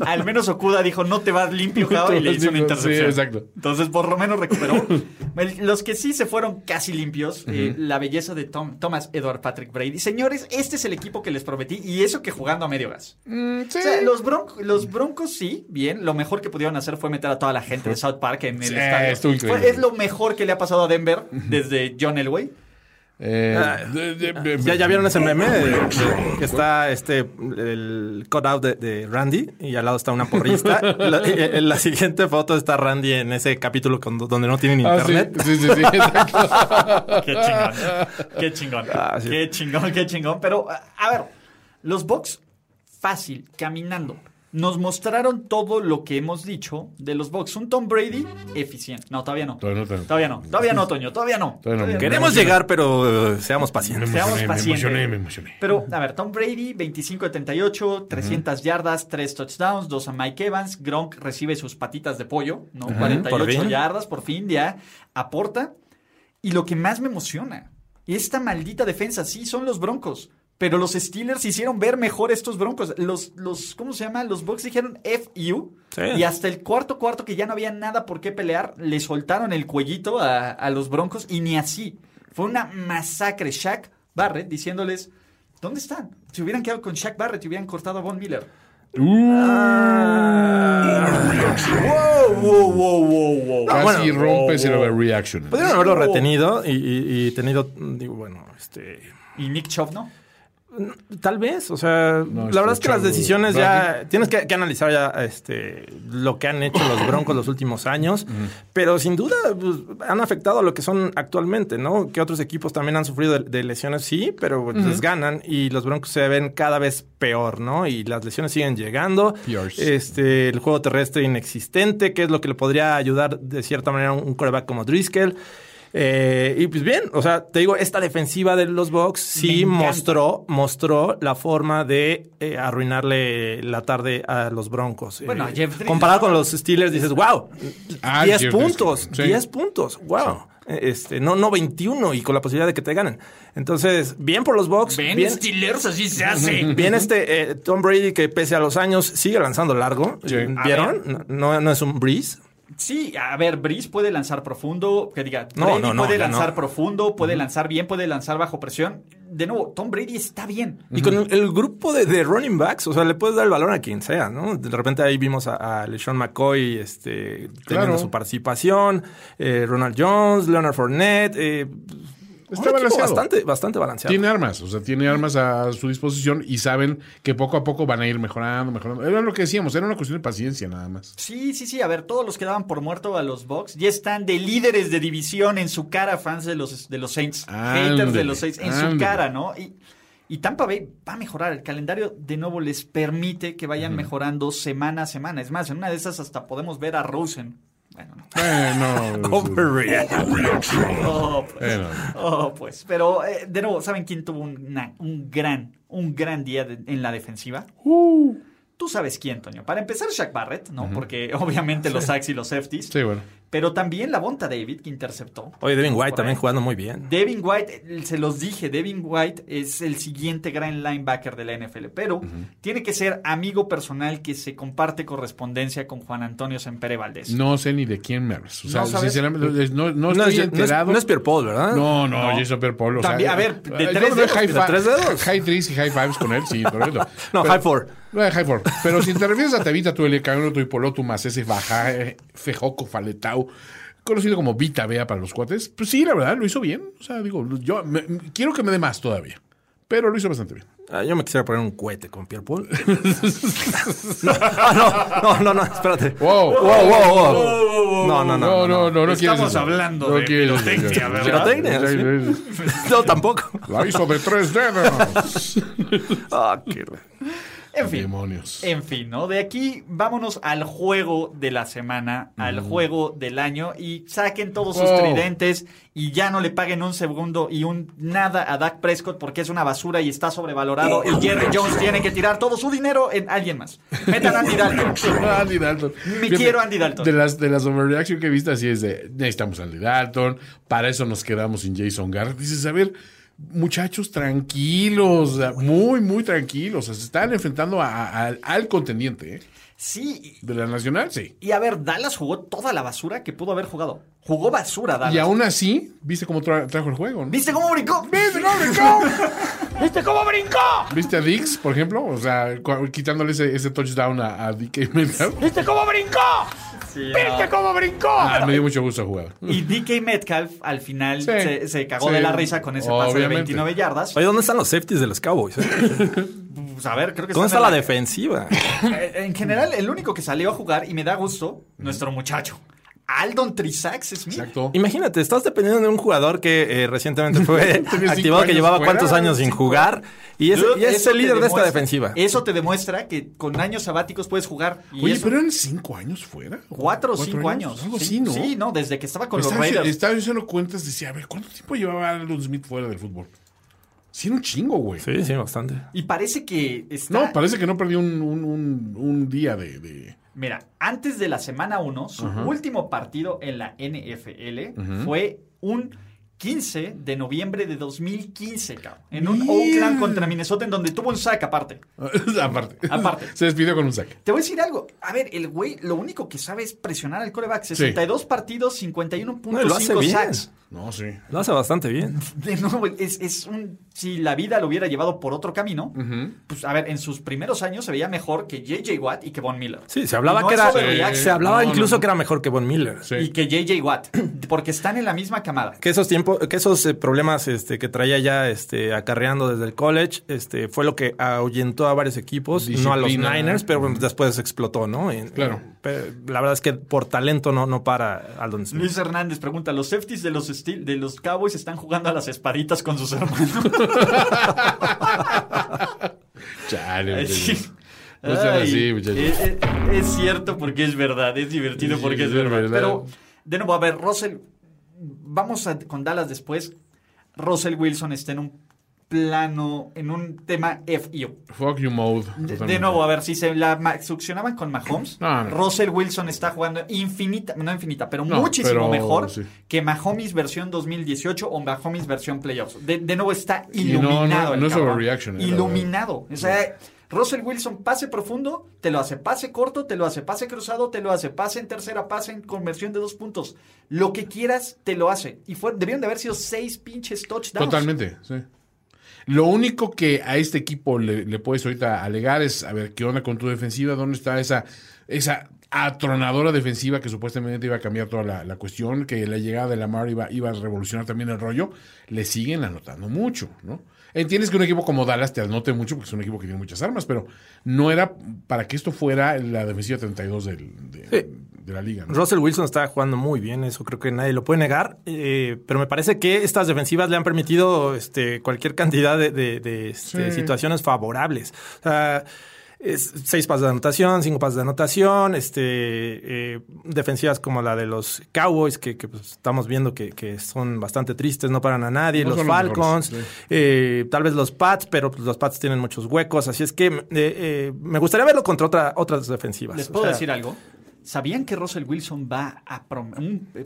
al menos Okuda dijo, no te vas limpio, cabrón, y le hizo una Sí, intercepción. exacto. Entonces, por lo menos recuperó. Los que sí se fueron casi limpios, eh, la belleza de Tom, Thomas Edward Patrick Brady. Señores, este es el equipo que les prometí, y eso que jugando a medio gas. Mm, sí. O sea, los, bronc- los Broncos sí, bien. Lo mejor que pudieron hacer fue meter a toda la gente de South Park en el Sí, estadio. Fue- es lo mejor que le ha pasado a Denver desde John Elway. Eh, Ah, de- de- de- ¿Ya, ya vieron ese meme? de- de- que está este el cutout de, de Randy y al lado está una porrista. La, y- en la siguiente foto está Randy en ese capítulo con- donde no tienen Ah, sí, internet. sí, sí, sí, exacto. Qué chingón. Qué chingón. Ah, sí. Qué chingón, qué chingón. Pero, a a ver, los Bucks, fácil, caminando. Nos mostraron todo lo que hemos dicho de los Bucks. Un Tom Brady eficiente. No, todavía no. Todavía no, todavía no. Todavía no. Todavía no, Toño. Todavía no. Todavía no. Queremos llegar, pero eh, seamos Me pacientes. Seamos emocioné, me pacientes. emocioné, me emocioné. Pero, a ver, Tom Brady, 25 de 38, 300 yardas, 3 touchdowns, 2 a Mike Evans. Gronk recibe sus patitas de pollo, ¿no? 48 por fin. yardas, por fin ya aporta. Y lo que más me emociona, esta maldita defensa, sí, son los Broncos. Pero los Steelers hicieron ver mejor estos Broncos. Los, los ¿cómo se llama? Los Bucks dijeron FU. Sí. Y hasta el cuarto cuarto, que ya no había nada por qué pelear, le soltaron el cuellito a, a los Broncos y ni así. Fue una masacre. Shaq Barrett diciéndoles, ¿dónde están? Si hubieran quedado con Shaq Barrett, y hubieran cortado a Von Miller. Wow, wow, wow, wow, wow. Casi bueno, rompes el overreaction. Pudieron haberlo retenido y, y- y tenido, digo, bueno, este... ¿Y Nick Chubb no? Tal vez, o sea, No, la verdad es que las decisiones ya tienes que, que analizar ya este lo que han hecho los Broncos los últimos años, pero sin duda pues, han afectado a lo que son actualmente, ¿no? Que otros equipos también han sufrido de, de lesiones, sí, pero pues, les ganan y los Broncos se ven cada vez peor, ¿no? Y las lesiones siguen llegando. Este, el juego terrestre inexistente, que es lo que le podría ayudar de cierta manera a un coreback como Driscoll. Eh, y pues bien, o sea, te digo, esta defensiva de los Bucks sí mostró, mostró la forma de eh, arruinarle la tarde a los Broncos. Bueno, Eh, Jeff comparado con los Steelers, dices, wow, Ah, 10 Jeff puntos, Driscoll, sí. 10 puntos, wow. Eh, Este, no, no 21 y con la posibilidad de que te ganen. Entonces, bien por los Bucks. Ven, bien, Steelers, así se hace. Bien este eh, Tom Brady que pese a los años sigue lanzando largo. Sí. ¿Vieron? No, no, no es un breeze. Sí, a ver, Brice puede lanzar profundo, que diga, No, Brady no, no, puede lanzar profundo, puede lanzar bien, puede lanzar bajo presión. De nuevo, Tom Brady está bien. Y con el, el grupo de, de running backs, o sea, le puedes dar el balón a quien sea, ¿no? De repente ahí vimos a, a LeSean McCoy este, teniendo Claro. su participación, eh, Ronald Jones, Leonard Fournette. Eh, Está balanceado. bastante, bastante balanceado. Tiene armas, o sea, tiene armas a su disposición y saben que poco a poco van a ir mejorando, mejorando. Era lo que decíamos, era una cuestión de paciencia nada más. Sí, sí, sí. A ver, todos los que daban por muerto a los Bucks ya están de líderes de división en su cara, fans de los, de los Saints. haters de los Saints, en su cara, ¿no? Y, Y Tampa Bay va a mejorar. El calendario de nuevo les permite que vayan mejorando semana a semana. Es más, en una de esas hasta podemos ver a Rosen. Bueno, no. Eh, no. Oh, pues. Bueno. Oh, pues. Pero, eh, de nuevo, ¿saben quién tuvo una- un gran, un gran día de- en la defensiva? Tú sabes quién, Toño. Para empezar, Shaq Barrett, ¿no? Porque obviamente los sacks y los safeties. Sí, bueno. Pero también la Bonta David, que interceptó. Oye, Devin White también jugando muy bien. Devin White, eh, se los dije, Devin White es el siguiente gran linebacker de la NFL, pero tiene que ser amigo personal que se comparte correspondencia con Juan Antonio Sempere Valdés. No sé ni de quién me hablas. O sea, ¿No sinceramente, no, no No estoy es, no es- enterado. no es Pierre Paul, ¿verdad? No, no, No. Jason Pierre Paul. o sea, También, a ver, de tres dedos, high de tres dedos. High threes y high fives con él, sí, correcto. No, Pero- high four. No, high four. Pero si te refieres a Tavita, tú, el Cabrón, tu Hipoloto, más ese baja, eh, fejoco, faletau, conocido como Vita Bea para los cuates, pues sí, la verdad, lo hizo bien. O sea, digo, yo me- quiero que me dé más todavía. Pero lo hizo bastante bien. Ah, yo me quisiera poner un cohete con Pierre Paul. no, ah, no, no, no, no, espérate. Wow. Wow, wow, wow. No, no, no. No, no, no, no Estamos eso. hablando No de pirotecnia, ¿verdad? Pirotecnia, sí. No, tampoco. La hizo de tres dedos. Ah, qué En fin. Demonios. En fin, ¿no? De aquí vámonos al juego de la semana, al juego del año y saquen todos sus tridentes y ya no le paguen un segundo y un nada a Dak Prescott porque es una basura y está sobrevalorado y Jerry Jones tiene que tirar todo su dinero en alguien más. Metan a Andy Dalton. Andy Dalton. Me quiero Andy Dalton. De las, de las overreaction que he visto así es de, necesitamos a Andy Dalton, para eso nos quedamos sin Jason Garrett. Dices, a ver, muchachos, tranquilos, muy, muy tranquilos. Se están enfrentando a- al contendiente ¿eh? Sí, de la Nacional, sí. y a ver, Dallas jugó toda la basura que pudo haber jugado. Jugó basura Dallas. Y aún así, ¿viste cómo tra- trajo el juego? ¿no? ¿Viste cómo brincó? ¿Viste cómo brincó? ¿Viste cómo brincó? ¿Viste a Dix, por ejemplo? O sea, quitándole ese, ese touchdown a, a DK Metcalf. ¿Viste cómo brincó? ¿Viste cómo brincó? Ah, me dio mucho gusto jugar. Y DK Metcalf al final Sí, se, se cagó sí, de la risa con ese pase de obviamente. 29 yardas. Oye, ¿dónde están los safeties de los Cowboys? eh? Pues, a ver, creo que ¿Dónde está la en defensiva? Eh, En general, el único que salió a jugar y me da gusto, nuestro muchacho. Aldon Trisax Smith. Exacto. Imagínate, estás dependiendo de un jugador que eh, recientemente fue activado, que llevaba fuera, cuántos años sin jugar y es, Dude, y es eso el líder de esta defensiva. Eso te demuestra que con años sabáticos puedes jugar. Y Oye, eso- pero eran cinco años fuera. Cuatro o cinco años. Algo sí, así, ¿no? Sí, no, desde que estaba con los Estaba, Raiders. estaba haciendo cuentas, decía, a ver, ¿cuánto tiempo llevaba Aldon Smith fuera del fútbol? Sí, era un chingo, güey. Sí, sí, bastante. Y parece que está. No, parece que no perdió un, un, un, un día de, de- Mira, antes de la semana 1, su último partido en la NFL fue un 15 de noviembre de 2015, cabrón. En un. Oakland contra Minnesota, en donde tuvo un sack aparte. Aparte. Aparte. Se despidió con un saque. Te voy a decir algo. A ver, el güey lo único que sabe es presionar al coreback. 62 partidos, No, y lo hace 51.5 bien. sacks. No, sí. Lo hace bastante bien. De nuevo, es, es un. Si la vida lo hubiera llevado por otro camino, pues a ver, en sus primeros años se veía mejor que J.J. Watt y que Von Miller. Sí, se hablaba no que era. Se hablaba No, incluso no. que era mejor que Von Miller. Sí. Y que J.J. Watt, porque están en la misma camada. Que esos tiempos, que esos eh, problemas este, que traía ya este, acarreando desde el college, este, fue lo que ahuyentó a varios equipos, no a los Disciplina. Niners, pero bueno, después explotó, ¿no? En- Claro. pero la verdad es que por talento no, no para Aldon Smith. Luis Hernández pregunta, ¿los safeties de los, Steel- de los Cowboys están jugando a las espaditas con sus hermanos? Chale, sí. No Ay, así, muchachos. Es, es- es cierto porque es verdad, es divertido porque es es verdad. verdad. Pero, de nuevo, a ver, Russell, vamos a- con Dallas después. Russell Wilson está en un plano, en un tema FIO. Fuck you mode. De, nuevo, a ver, si se la succionaban con Mahomes, No, no. Russell Wilson está jugando infinita, no infinita, pero No, muchísimo pero mejor sí. que Mahomes versión 2018 o Mahomes versión playoffs. De, de nuevo está iluminado. no, el es eh, Iluminado. O sea, Russell Wilson pase profundo, te lo hace pase corto, te lo hace pase cruzado, te lo hace pase en tercera, pase en conversión de dos puntos. Lo que quieras, te lo hace. Y fue, debieron de haber sido seis pinches touchdowns. Totalmente, sí. Lo único que a este equipo le, le puedes ahorita alegar es, a ver, ¿qué onda con tu defensiva? ¿Dónde está esa esa atronadora defensiva que supuestamente iba a cambiar toda la, la cuestión, que la llegada de Lamar iba, iba a revolucionar también el rollo, le siguen anotando mucho, ¿no? Entiendes que un equipo como Dallas te anote mucho porque es un equipo que tiene muchas armas, pero no era para que esto fuera la defensiva 32 del- de, Sí. De la liga. ¿no? Russell Wilson está jugando muy bien, eso creo que nadie lo puede negar, eh, pero me parece que estas defensivas le han permitido este, cualquier cantidad de, de- de, este, Sí. situaciones favorables. O sea, es seis pases de anotación, cinco pases de anotación, este, eh, defensivas como la de los Cowboys, que, que, pues, estamos viendo que, que son bastante tristes, no paran a nadie, No los Falcons, mejores, sí. eh, tal vez los Pats, pero pues, los Pats tienen muchos huecos, así es que eh, eh, me gustaría verlo contra otra, otras defensivas. ¿Les O puedo sea, decir algo? ¿Sabían que Russell Wilson va a,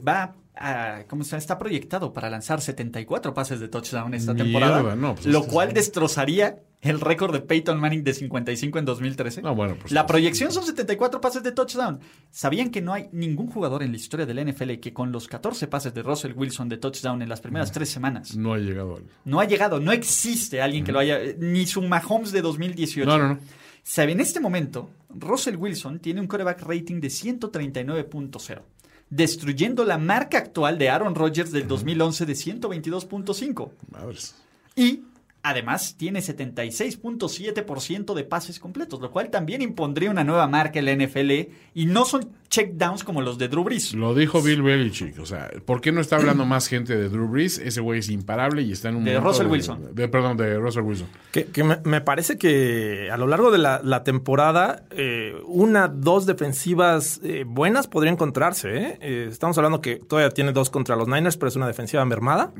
va a- ¿cómo se está proyectado para lanzar 74 pases de touchdown esta Mierda, temporada? no, pues lo es que- cual destrozaría el récord de Peyton Manning de 55 en 2013. No, bueno, pues, la proyección son 74 pases de touchdown. ¿Sabían que no hay ningún jugador en la historia del NFL que con los 14 pases de Russell Wilson de touchdown en las primeras tres semanas No ha llegado al... no ha llegado, no existe alguien que lo haya, ni su Mahomes de 2018. No, no, no. Sabe, en este momento, Russell Wilson tiene un quarterback rating de 139.0, destruyendo la marca actual de Aaron Rodgers del 2011 de 122.5. Madres. Y además tiene 76.7% de pases completos, lo cual también impondría una nueva marca en la NFL y no son checkdowns como los de Drew Brees. Lo dijo Bill Belichick. O sea, ¿por qué no está hablando más gente de Drew Brees? Ese güey es imparable y está en un. De Russell Wilson. de- perdón, de Russell Wilson. Que, que me, me parece que a lo largo de la, la temporada, eh, una, dos defensivas eh, buenas podría encontrarse. ¿eh? Eh, estamos hablando que todavía tiene dos contra los Niners, pero es una defensiva mermada.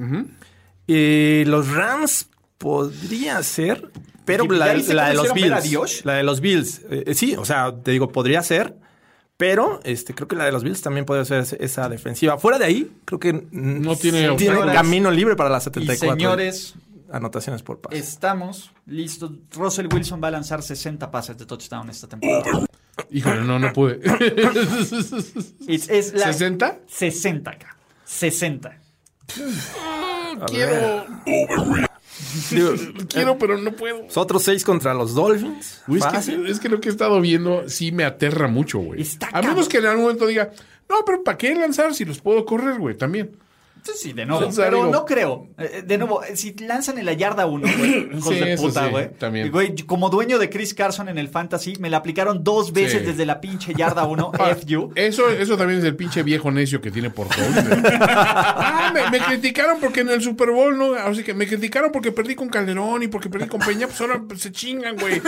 Eh, los Rams podría ser, pero ¿Ya la, la de los Bills. Dios? La de los Bills. eh, sí, o sea, te digo, podría ser. Pero este, creo que la de los Bills también podría ser esa defensiva. Fuera de ahí, creo que No tiene camino libre para las Y 74 señores, anotaciones por pase. estamos listos. Russell Wilson va a lanzar 60 pases de touchdown esta temporada. Híjole, no, no pude. Es, es la- ¿60? 60, acá. 60. Quiero. Digo, Quiero, pero no puedo. Otros seis contra los Dolphins. Güey, es, que, es que lo que he estado viendo sí me aterra mucho, güey. Está A menos que en algún momento diga, no, pero ¿para qué lanzar si los puedo correr, güey? También. Sí, de nuevo. O sea, pero digo- no creo. Eh, De nuevo, eh, si lanzan en la yarda 1, güey, hijos Sí, de puta, sí, güey. también. Güey, como dueño de Chris Carson en el Fantasy, me la aplicaron dos veces Sí. desde la pinche yarda 1, Ah, F you. Eso, eso también es el pinche viejo necio que tiene por güey. ah, me, me criticaron porque en el Super Bowl no. Así que me criticaron porque perdí con Calderón y porque perdí con Peña. Pues ahora se chingan, güey.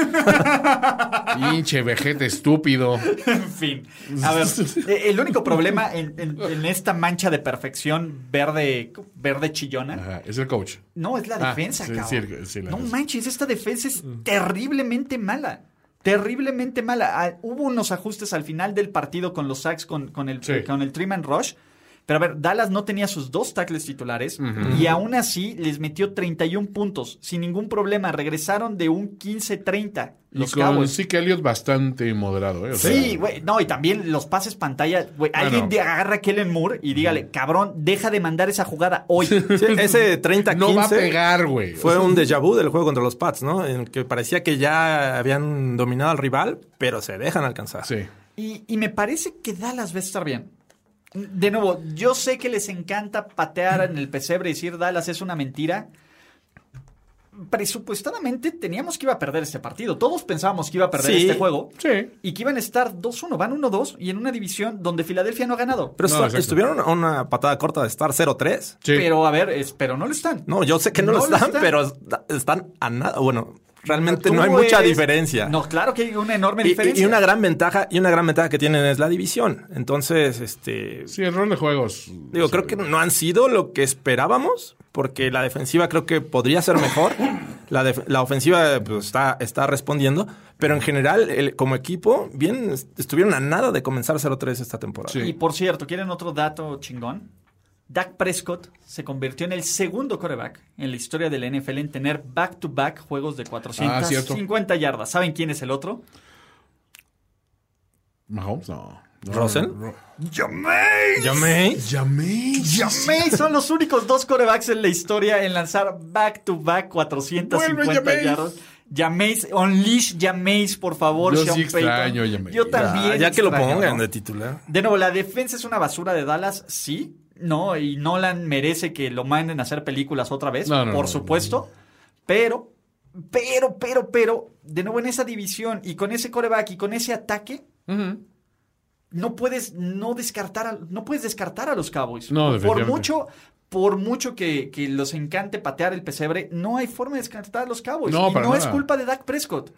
pinche vejete estúpido. En fin. A ver, eh, el único problema en, en- en esta mancha de perfección verde, verde chillona. Ajá, es el coach. No, es la Ah, defensa, sí, cabrón. sí, sí, la no defensa. manches, esta defensa es terriblemente mala. Terriblemente mala. Ah, hubo unos ajustes al final del partido con los sacks, con, con el, Sí. con el trim and rush. Pero a ver, Dallas no tenía sus dos tackles titulares y aún así les metió 31 puntos sin ningún problema. Regresaron de un 15-30 Y los con Cowboys. Zeke Elliott bastante moderado, ¿eh? O Sí, güey. No, y también los pases pantalla. Güey, Ah, alguien no. agarra a Kellen Moore y dígale, cabrón, deja de mandar esa jugada hoy. Sí, ese 30-15 No va a pegar, güey. fue un déjà vu del juego contra los Pats, ¿no? En que parecía que ya habían dominado al rival, pero se dejan alcanzar. Sí. Y, y me parece que Dallas va a estar bien. De nuevo, yo sé que les encanta patear en el pesebre y decir Dallas es una mentira. Presupuestadamente teníamos que iba a perder este partido. Todos pensábamos que iba a perder Sí. este juego. Sí. Y que iban a estar 2-1. Van 1-2 y en una división donde Filadelfia no ha ganado. Pero No, estuvieron a una patada corta de estar 0-3. Sí. Pero a ver, es- pero no lo están. No, yo sé que no, No lo lo están, pero est- están a nada. Bueno, realmente no hay mucha eres- diferencia. No, claro que hay una enorme y, diferencia. y una gran ventaja, y una gran ventaja que tienen es la división. Entonces, este Sí, el rol de juegos. Digo, sí. creo que no han sido lo que esperábamos, porque la defensiva creo que podría ser mejor. La, def- la ofensiva pues, está, está respondiendo, pero en general, el- como equipo, bien est- estuvieron a nada de comenzar 0-3 esta temporada. Sí. Y por cierto, ¿quieren otro dato chingón? Dak Prescott se convirtió en el segundo coreback en la historia de la NFL en tener back-to-back juegos de Ah, 450 yardas. ¿Saben quién es el otro? Mahomes, no. ¿Russell? ¡Jameis! Jameis. Jameis. Jameis son los únicos dos corebacks en la historia en lanzar back-to-back 450 Vuelve Jameis. yardas. Llaméis, unleash Llaméis, por favor, Yo Sean sí Payton. extraño Jameis. Yo también. Ya, ya que lo pongan ¿no? de titular. De nuevo, la defensa es una basura de Dallas, sí, no, y Nolan merece que lo manden a hacer películas otra vez, No, no, por no, supuesto, pero, pero, pero, pero, de nuevo en esa división y con ese coreback y con ese ataque, no puedes no descartar, a, no puedes descartar a los Cowboys. No, por mucho, por mucho que, que los encante patear el pesebre, no hay forma de descartar a los Cowboys. No, y no es culpa de Dak Prescott.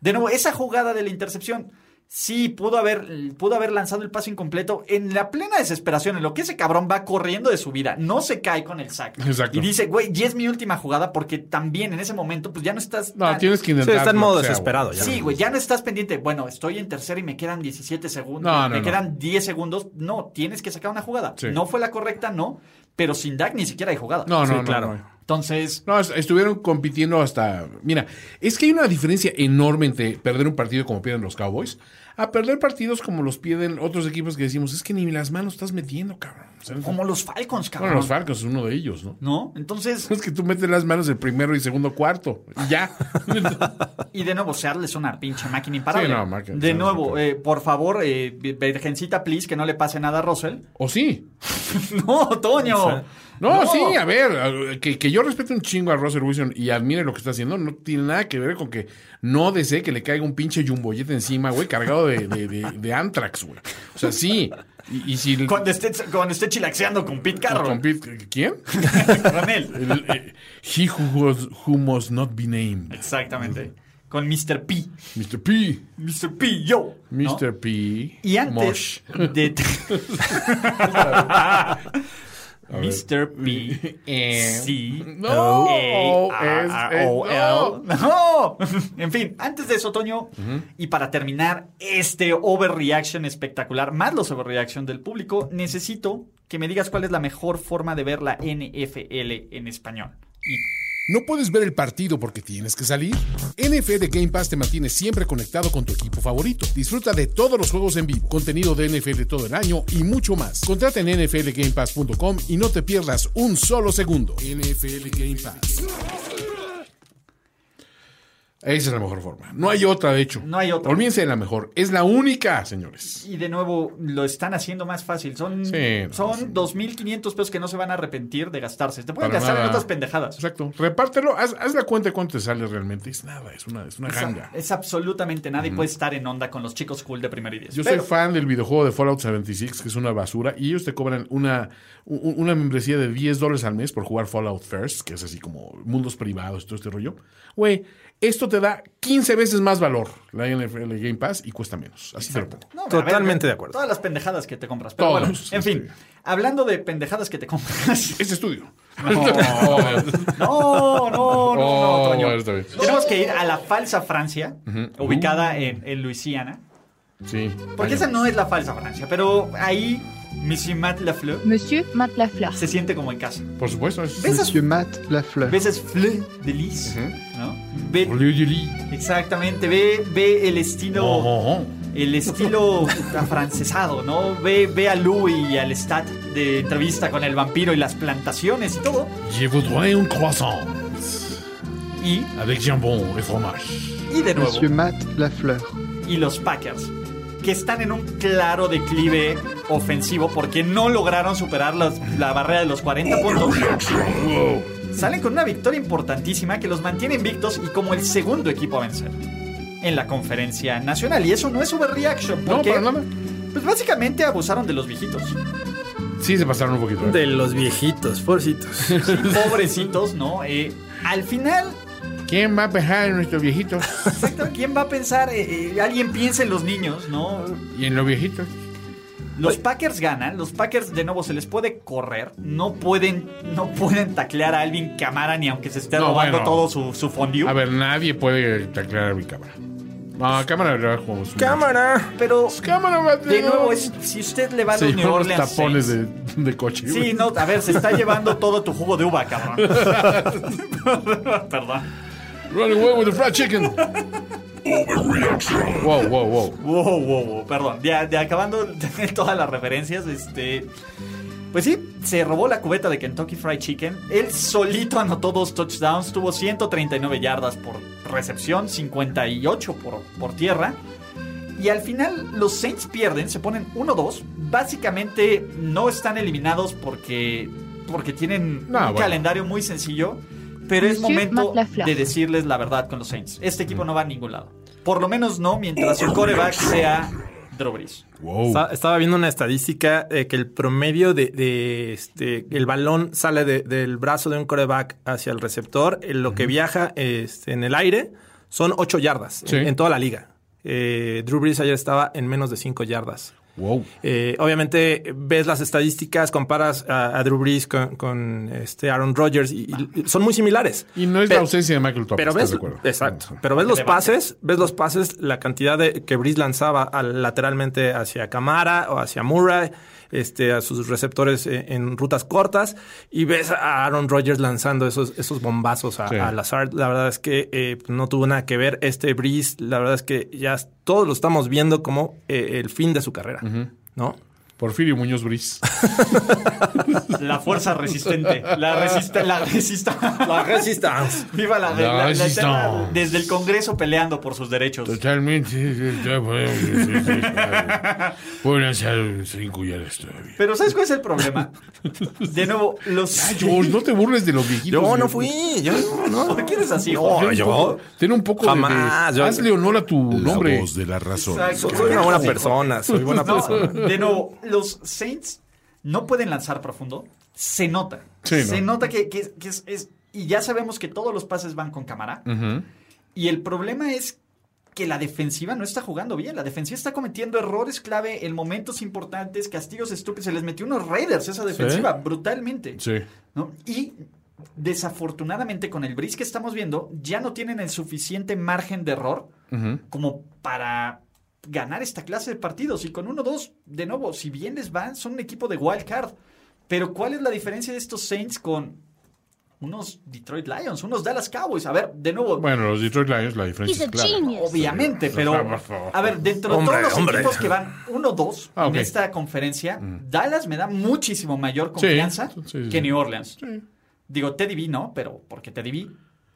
De nuevo, esa jugada de la intercepción, sí, pudo haber, pudo haber lanzado el paso incompleto en la plena desesperación, en lo que ese cabrón va corriendo de su vida, no se cae con el sack. Exacto. Y dice, güey, y es mi última jugada porque también en ese momento, pues ya no estás... No, tan- tienes que Sí, intentar. está en modo desesperado ya. Sí, güey, ya no estás pendiente. Bueno, estoy en tercera y me quedan 17 segundos. No, no, me no. quedan 10 segundos. No, tienes que sacar una jugada. Sí. No fue la correcta, no. Pero sin Dak ni siquiera hay jugada. No, no, Sí, no, claro. No. Entonces, No, est- estuvieron compitiendo hasta. Mira, es que hay una diferencia enorme entre perder un partido como pierden los Cowboys a perder partidos como los pierden otros equipos que decimos, es que ni las manos estás metiendo, cabrón. O sea, como los Falcons, cabrón. bueno, los Falcons es uno de ellos, ¿no? ¿No? Entonces, Es que tú metes las manos el primero y segundo cuarto. Y ya. y de nuevo, Seattle es una pinche máquina imparable. Sí, no, máquina, de nuevo, eh, por favor, eh, virgencita, please, que no le pase nada a Russell. o sí. no, Toño. No, sí, a ver, que, que yo respeto un chingo a Russell Wilson y admire lo que está haciendo, no tiene nada que ver con que no desee que le caiga un pinche jumboyete encima, güey, cargado de, de, de, de Antrax, güey. O sea, sí. Y, y si... Cuando esté, cuando esté chilaxeando con Pete Carroll. con Pete- ¿Quién? con él. El, eh, he who, was- who must not be named. Exactamente. Con Mr. P. Mr. P. Mr. P, yo. ¿no? Mr. P. Y antes Mosh. de. Mr. P. Eh, C. No, A- es- es- O- L. No. En fin, antes de eso, Toño, y para terminar este overreaction espectacular, más los overreaction del público, necesito que me digas cuál es la mejor forma de ver la NFL en español. Y ¿No puedes ver el partido porque tienes que salir? NFL Game Pass te mantiene siempre conectado con tu equipo favorito. Disfruta de todos los juegos en vivo, contenido de NFL todo el año y mucho más. Contrata en nflgamepass.com y no te pierdas un solo segundo. NFL Game Pass. Esa es la mejor forma. No hay otra, de hecho. No hay otra. Olvídense de la mejor. Es la única, señores. Y de nuevo, lo están haciendo más fácil. Son, Sí, no, son sí. 2.500 pesos que no se van a arrepentir de gastarse. Te pueden gastar en otras pendejadas. Exacto. Repártelo. Haz, haz la cuenta de cuánto te sale realmente. Es nada. Es una, es una sea, ganga. es absolutamente nada y puede estar en onda con los chicos cool de primer y diez. Yo Pero- soy fan del videojuego de Fallout 76, que es una basura, y ellos te cobran una, una membresía de 10 dólares al mes por jugar Fallout First, que es así como mundos privados y todo este rollo. Güey, esto te da 15 veces más valor, la NFL Game Pass, y cuesta menos. Así te lo pongo. No, Totalmente de acuerdo. Todas las pendejadas que te compras. Pero Todos, bueno, en fin, hablando de pendejadas que te compras. Este estudio. No, no, no, no, Oh, Toño. Tenemos que ir a la falsa Francia, ubicada en, en Luisiana. Sí. Porque esa no es la falsa Francia, pero ahí Monsieur Matt Lafleur Monsieur Matt Lafleur. se siente como en casa. Por supuesto. Es, ¿Ves esas, Monsieur Matt Lafleur. ves esas fleur de lis? ¿no? Ve, Olivier exactamente, ve, ve el estilo... Oh, el estilo afrancesado, ¿no? Ve, ve a Louis y al Stat de entrevista con el vampiro y las plantaciones y todo. Je voudrais un croissant Y, avec jambon et fromage. y de nuevo, Monsieur Matt Lafleur. y los Packers, que están en un claro declive ofensivo porque no lograron superar la barrera de los 40 puntos. Salen con una victoria importantísima que los mantiene invictos y como el segundo equipo a vencer en la conferencia nacional. Y eso no es overreaction, No, porque nada. pues básicamente abusaron de los viejitos. Sí, se pasaron un poquito. ¿eh? De los viejitos, pobrecitos. Pobrecitos, ¿no? Eh, al final, ¿Quién va a pejar en nuestros viejitos? exacto, ¿quién va a pensar? Eh, eh, alguien piensa en los niños, ¿no? ¿Y en los viejitos? Los Packers ganan, los Packers de nuevo se les puede correr, no pueden, no pueden taclear a Alvin Camara ni aunque se esté No, robando bueno. todo su, su fondue. A ver, nadie puede taclear a mi cámara. No, cámara de jugamos. ¡Cámara! Pero Cámara, Mateo. de nuevo, es, si usted le va a Se los New llevan los Orleans tapones Saints- de, de coche. Sí, güey. no, a ver, se está llevando todo tu jugo de uva, cabrón. Perdón. Running away with the fried chicken. wow, wow, wow. Wow, wow, wow, perdón. Ya, ya acabando de tener todas las referencias, este. Pues sí, se robó la cubeta de Kentucky Fried Chicken. Él solito anotó dos touchdowns, tuvo 139 yardas por, recepción, 58 por, por tierra. Y al final los Saints pierden, se ponen 1-2. Básicamente no están eliminados porque, porque tienen No, un bueno. calendario muy sencillo. Pero es Monsieur momento de decirles la verdad con los Saints. Este equipo no va a ningún lado. Por lo menos no mientras su coreback sea Drew Brees. Wow. Estaba viendo una estadística eh, que el promedio de, de, este, el balón sale de- del brazo de un coreback hacia el receptor. eh, Lo que viaja este, en el aire son 8 yardas Sí. en, en toda la liga. Eh, Drew Brees ayer estaba en menos de 5 yardas. Wow. Eh, obviamente ves las estadísticas, comparas a, a Drew Brees con, con, este Aaron Rodgers y, y son muy similares. Y no es la ausencia de Michael Thomas. pero ¿estás ves, de exacto. Pero ves los pases, ves los pases, la cantidad de que Breeze lanzaba al- lateralmente hacia Camara o hacia Murray, este, a sus receptores eh, en rutas cortas, y ves a Aaron Rodgers lanzando esos, esos bombazos a, Sí. a Lazard. La verdad es que eh, no tuvo nada que ver. Este Breeze, la verdad es que ya todos lo estamos viendo como eh, el fin de su carrera, ¿no? Porfirio Muñoz Briz. La fuerza resistente. La resista, la resista. La resistance. Viva la, La resistance. desde el Congreso peleando por sus derechos. Totalmente. ya. Pueden hacer cinco yardas todavía. Pero ¿sabes cuál es el problema? De nuevo, los... Ay, George, no te burles de los viejitos. Yo no fui, yo no. ¿Por qué eres así, No, Jorge? yo. Ten un poco de- Jamás, de... yo- Hazle honor a tu La nombre. voz de la razón. Exacto. Soy una buena persona, soy buena No, persona. de nuevo, los Saints no pueden lanzar profundo. Se nota. Sí, Se ¿no? nota que, que- que es, es- Y ya sabemos que todos los pases van con cámara. Y el problema es que la defensiva no está jugando bien. La defensiva está cometiendo errores clave en momentos importantes, castigos estúpidos. Se les metió unos Raiders esa defensiva brutalmente. Sí. ¿no? Y desafortunadamente con el bris que estamos viendo, ya no tienen el suficiente margen de error como para ganar esta clase de partidos. Y con 1-2, de nuevo, si bien les van, son un equipo de wild card. Pero ¿cuál es la diferencia de estos Saints con unos Detroit Lions, unos Dallas Cowboys? A ver, de nuevo, Bueno, los Detroit Lions, la diferencia es clara. obviamente, pero a ver, dentro de todos los hombre. equipos que van 1-2 Ah, en esta conferencia, Dallas me da muchísimo mayor Sí, confianza sí, sí. que New Orleans. Digo, Teddy B no, pero porque Teddy B.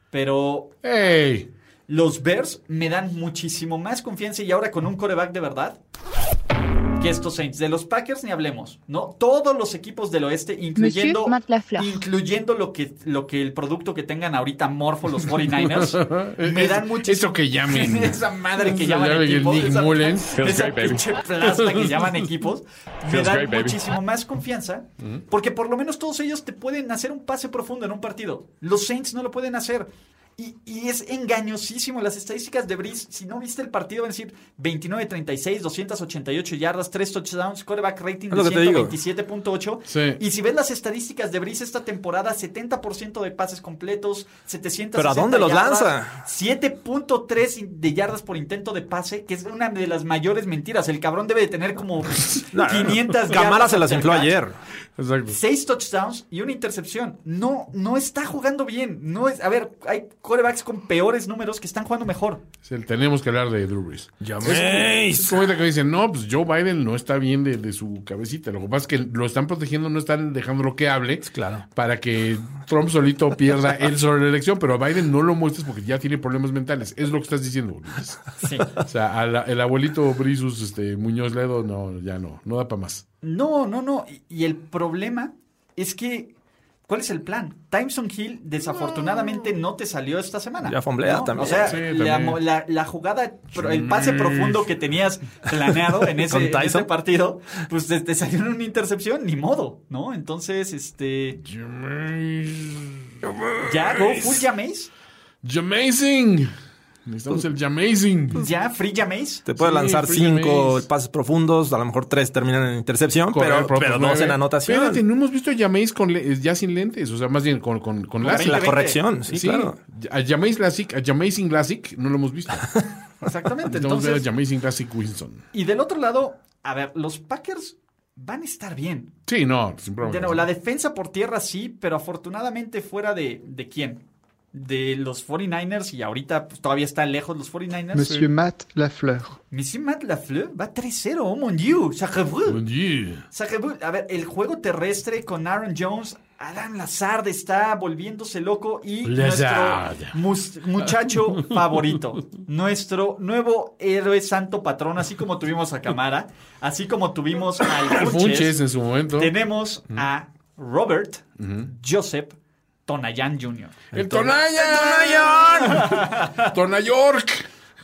Pero ¡Ey! Los Bears me dan muchísimo más confianza y ahora con un coreback de verdad que estos Saints. De los Packers ni hablemos, ¿no? Todos los equipos del oeste, incluyendo, incluyendo lo que, lo que el producto que tengan ahorita Morfo los 49ers, me dan mucho. Eso que llamen. esa madre que llaman equipos. Nick esa, Mullen. esa pinche plasta que llaman equipos. Me dan muchísimo más confianza porque por lo menos todos ellos te pueden hacer un pase profundo en un partido. Los Saints no lo pueden hacer. Y, y es engañosísimo. Las estadísticas de Breeze, si no viste el partido, van a decir 29-36, 288 yardas, 3 touchdowns, quarterback rating de que te digo. 127.8. Sí. Y si ves las estadísticas de Breeze esta temporada, 70% de pases completos, 700 ¿Pero a dónde los lanza? 7.3 de yardas por intento de pase, que es una de las mayores mentiras. El cabrón debe de tener como 500 Camara yardas se las infló ayer. Exacto. Seis touchdowns y una intercepción. No, no está jugando bien. No es, a ver, hay quarterbacks con peores números que están jugando mejor. Sí, Tenemos que hablar de Drew Brees. Es Llaméis. como ahorita que dicen, no, pues Joe Biden no está bien de, de su cabecita. Lo que pasa es que lo están protegiendo, no están dejándolo que hable. Claro. Para que Trump solito pierda él sobre la elección, pero a Biden no lo muestres porque ya tiene problemas mentales. Es lo que estás diciendo. Ulises. Sí. O sea, la- el abuelito Brisus este, Muñoz Ledo, no, ya no, no da para más. No, no, no. Y, y el problema es que. ¿Cuál es el plan? Timeson Hill desafortunadamente no te salió esta semana. Ya fomblea ¿no? también. O sea, Sí, la, también. la- la jugada, el pase profundo que tenías planeado en ese, en ese partido, pues te, te salió en una intercepción, ni modo, ¿no? Entonces, este. Ya, go full Jameis. Jamazing. Necesitamos el Jamazing. Ya, free Jameis. Te puede Sí, lanzar cinco pases profundos, a lo mejor tres terminan en intercepción, Correr pero, pero dos nueve. en anotación. Espérate, no hemos visto a con le- ya sin lentes, o sea, más bien con, con, con la, láser. corrección, sí, claro. A Jameis Classic, a Jamazing Classic no lo hemos visto. Exactamente. Necesitamos ver a Entonces, Jamazing Classic Winston. y del otro lado, a ver, los Packers van a estar bien. Sí, no, sin problema. De nuevo, la defensa por tierra sí, pero afortunadamente fuera de, de quién. De los 49ers y ahorita pues, todavía están lejos los 49ers. Monsieur Matt Lafleur. Monsieur Matt Lafleur va 3-0, oh mon dieu, sacré bleu. Mon Dieu. A ver, el juego terrestre con Aaron Jones, Adam Lazard está volviéndose loco y Lazard. nuestro muchacho favorito, nuestro nuevo héroe santo patrón, así como tuvimos a Camara, así como tuvimos al Funches Funches, en su momento. tenemos a Robert Joseph Tonayan Jr. ¡El Tonayan! ¡Tonayork!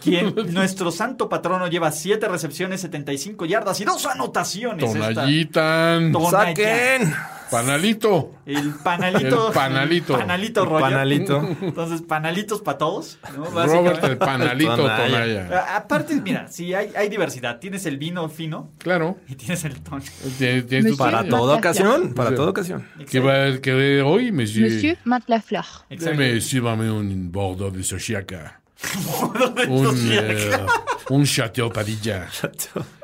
quien nuestro santo patrono lleva 7 recepciones, 75 yardas y dos anotaciones. esta- Tonayitan. Tonayan. ¡Saquen! Panalito. El panalito. El panalito. Panalito rollo. Panalito. Entonces, panalitos para todos. ¿no? Robert el Panalito Tonaya. Aparte, mira, sí hay, hay diversidad. Tienes el vino fino Claro. y tienes el tono. Tiene- tiene sus- Para toda ocasión, para toda ocasión. ¿Qué va a querer hoy, monsieur? Monsieur Matt Lafleur. Exacto. Deme, sírvame un bordeaux de Sochiaca. de Un, eh, un Chateau Padilla.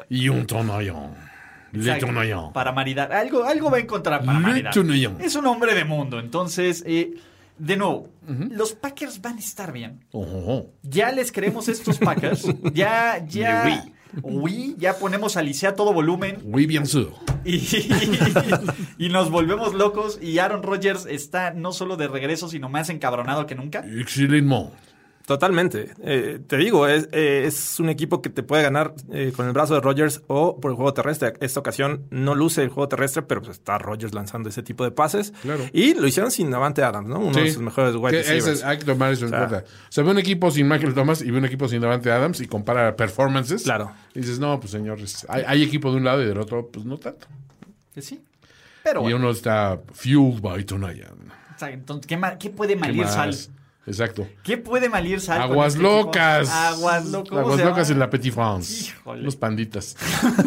Y un Tonayan. Le. Para maridar. Algo, algo va a encontrar para maridar. Es un hombre de mundo. Entonces, eh, de nuevo, los Packers van a estar bien. Ya les creemos estos Packers. Ya, ya. Oui, ya ponemos a Licea a todo volumen. Oui, bien sûr. Y, y nos volvemos locos. Y Aaron Rodgers está no solo de regreso, sino más encabronado que nunca. Excelentement. Totalmente. Eh, te digo, es, eh, es un equipo que te puede ganar eh, con el brazo de Rodgers o por el juego terrestre. Esta ocasión no luce el juego terrestre, pero pues está Rodgers lanzando ese tipo de pases. Claro. Y lo hicieron sin Davante Adams, ¿no? Uno de sus mejores wide receivers. es- hay que tomar eso en O sea, cuenta. O sea, ve un equipo sin Michael Thomas y ve un equipo sin Davante Adams y compara performances. Claro. Y dices, no, pues señores, hay, hay equipo de un lado y del otro, pues no tanto. Que sí. Pero Y bueno, uno está fueled by Tonayan. o sea, entonces, ¿qué, qué puede ¿Qué malir más? sal? Exacto. ¿Qué puede malir sal? Aguas este locas. Aguas locas. ¿cómo Aguas se locas en la Petit France. Híjole. Los panditas.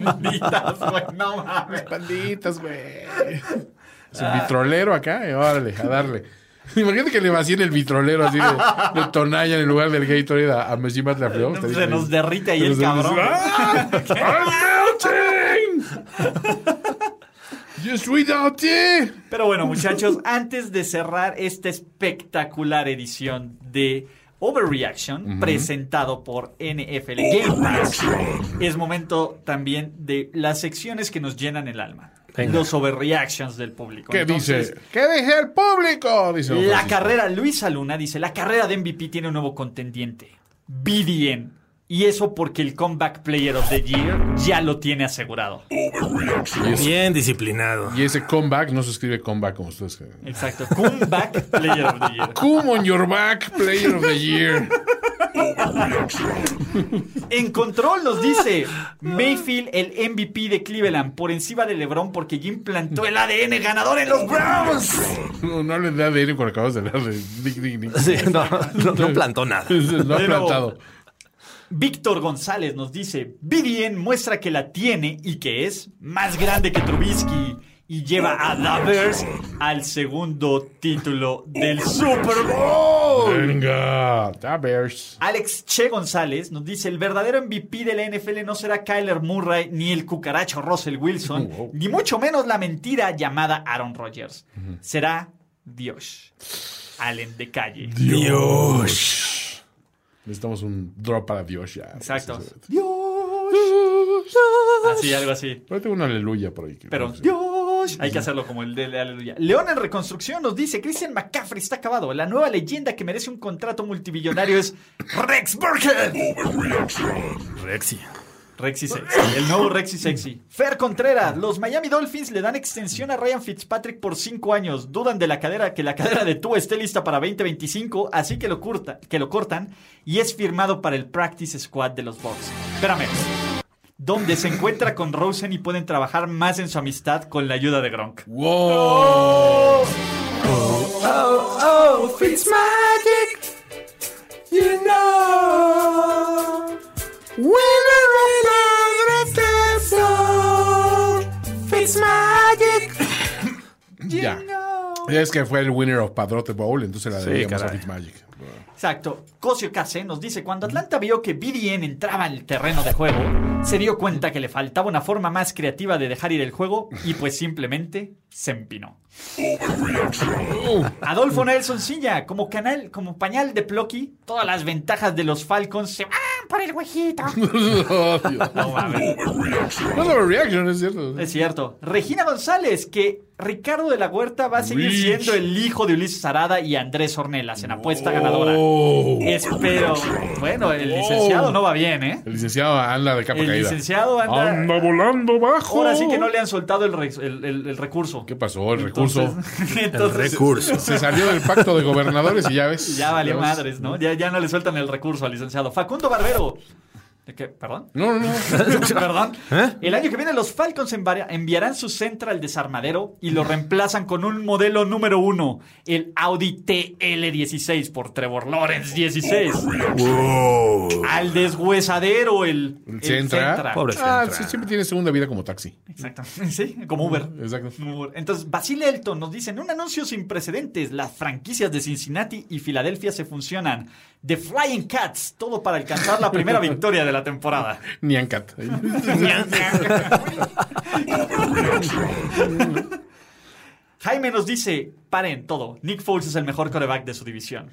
Malditas, güey, no mames. panditas, güey. Es un vitrolero acá, y órale, a darle. Imagínate que le vacíen el vitrolero así de, de en lugar del Gatorade a, a Messi Matlafleur. No, se nos derrite ahí el cabrón. ¡Ah! ¡Je suis dentier! Pero bueno, muchachos, antes de cerrar esta espectacular edición de Overreaction, presentado por NFL Game Pass, es momento también de las secciones que nos llenan el alma. Venga. Los overreactions del público. ¿Qué Entonces, dice? ¿Qué dice el público? Dice La carrera, Luisa Luna dice, la carrera de MVP tiene un nuevo contendiente, BDN. Y eso porque el Comeback Player of the Year ya lo tiene asegurado. Bien disciplinado. Y ese comeback no se escribe comeback como ustedes creen. Exacto, Comeback Player of the Year. Come on your back, player of the year. En control nos dice Mayfield, el MVP de Cleveland, por encima de LeBron porque ya implantó el ADN ganador en los Browns. No, no le da ADN cuando acabas de hablar de Nick, Nick, Nick. Sí, no, no, no plantó nada. No ha Pero- plantado. Víctor González nos dice BDN muestra que la tiene y que es más grande que Trubisky y lleva a Bears al segundo título del Super Bowl. Venga, da Bears. Alex Che González nos dice, el verdadero MVP de la NFL no será Kyler Murray, ni el cucaracho Russell Wilson, ni mucho menos la mentira llamada Aaron Rodgers. Será Dios. Allen de calle. Dios. Necesitamos un drop para Dios ya. Exacto. Dios. Así, algo así. Pero tengo una aleluya por ahí. Pero Dios, hay que hacerlo como el de la aleluya. León en reconstrucción nos dice, Christian McCaffrey está acabado. La nueva leyenda que merece un contrato multibillonario es Rex Burkhead. Rexy. Rexy Sexy, el nuevo Rexy Sexy. Fer Contreras, los Miami Dolphins le dan extensión a Ryan Fitzpatrick por 5 años. Dudan de la cadera, que la cadera de Tua esté lista para 2025, así que lo, curta, que lo cortan y es firmado para el Practice Squad de los Bucks. Espérame. Donde se encuentra con Rosen y pueden trabajar más en su amistad con la ayuda de Gronk. ¡Wow! Oh, Fitzmagic, you know, Fitzmagic. Ya. Ya es que fue el winner of Padrote Bowl, entonces la Sí, debíamos a caray. Fitzmagic. Exacto. Cosio Case nos dice, cuando Atlanta vio que BDN entraba en el terreno de juego, se dio cuenta que le faltaba una forma más creativa de dejar ir el juego y pues simplemente se empinó. Adolfo Nelson Silla, como canal, como pañal de Plocky, todas las ventajas de los Falcons se van por el huejito. No mames. No es overreaction, es cierto. Es cierto. Regina González, que Ricardo de la Huerta va a seguir Rich. siendo el hijo de Ulises Arada y Andrés Ornelas en apuesta ganadora. Oh. Espero. Bueno, el licenciado no va bien, ¿eh? El licenciado anda de capa El caída. licenciado anda. Anda volando bajo. Ahora sí que no le han soltado el, re- el- el- el recurso. ¿Qué pasó? El recurso. Entonces, entonces, Recurso. Se salió del pacto de gobernadores y ya ves. ya ves. madres, ¿no? Ya, ya no le sueltan el recurso al licenciado. Facundo Barbero. ¿De qué? ¿Perdón? No, no, no. Perdón. El año que viene los Falcons enviarán su Central desarmadero y lo reemplazan con un modelo número uno, el Audi TL16 por Trevor Lawrence 16. Al deshuesadero el, El Centra. Pobre Ah, Centra. sí, siempre tiene segunda vida como taxi. Exacto. Sí, como Uber. Exacto. Como Uber. Entonces, Basile Elton nos dice, en un anuncio sin precedentes, las franquicias de Cincinnati y Filadelfia se funcionan. The Flying Cats, todo para alcanzar la primera victoria de la temporada. Nyan Cat. Jaime nos dice, paren todo, Nick Foles es el mejor coreback de su división.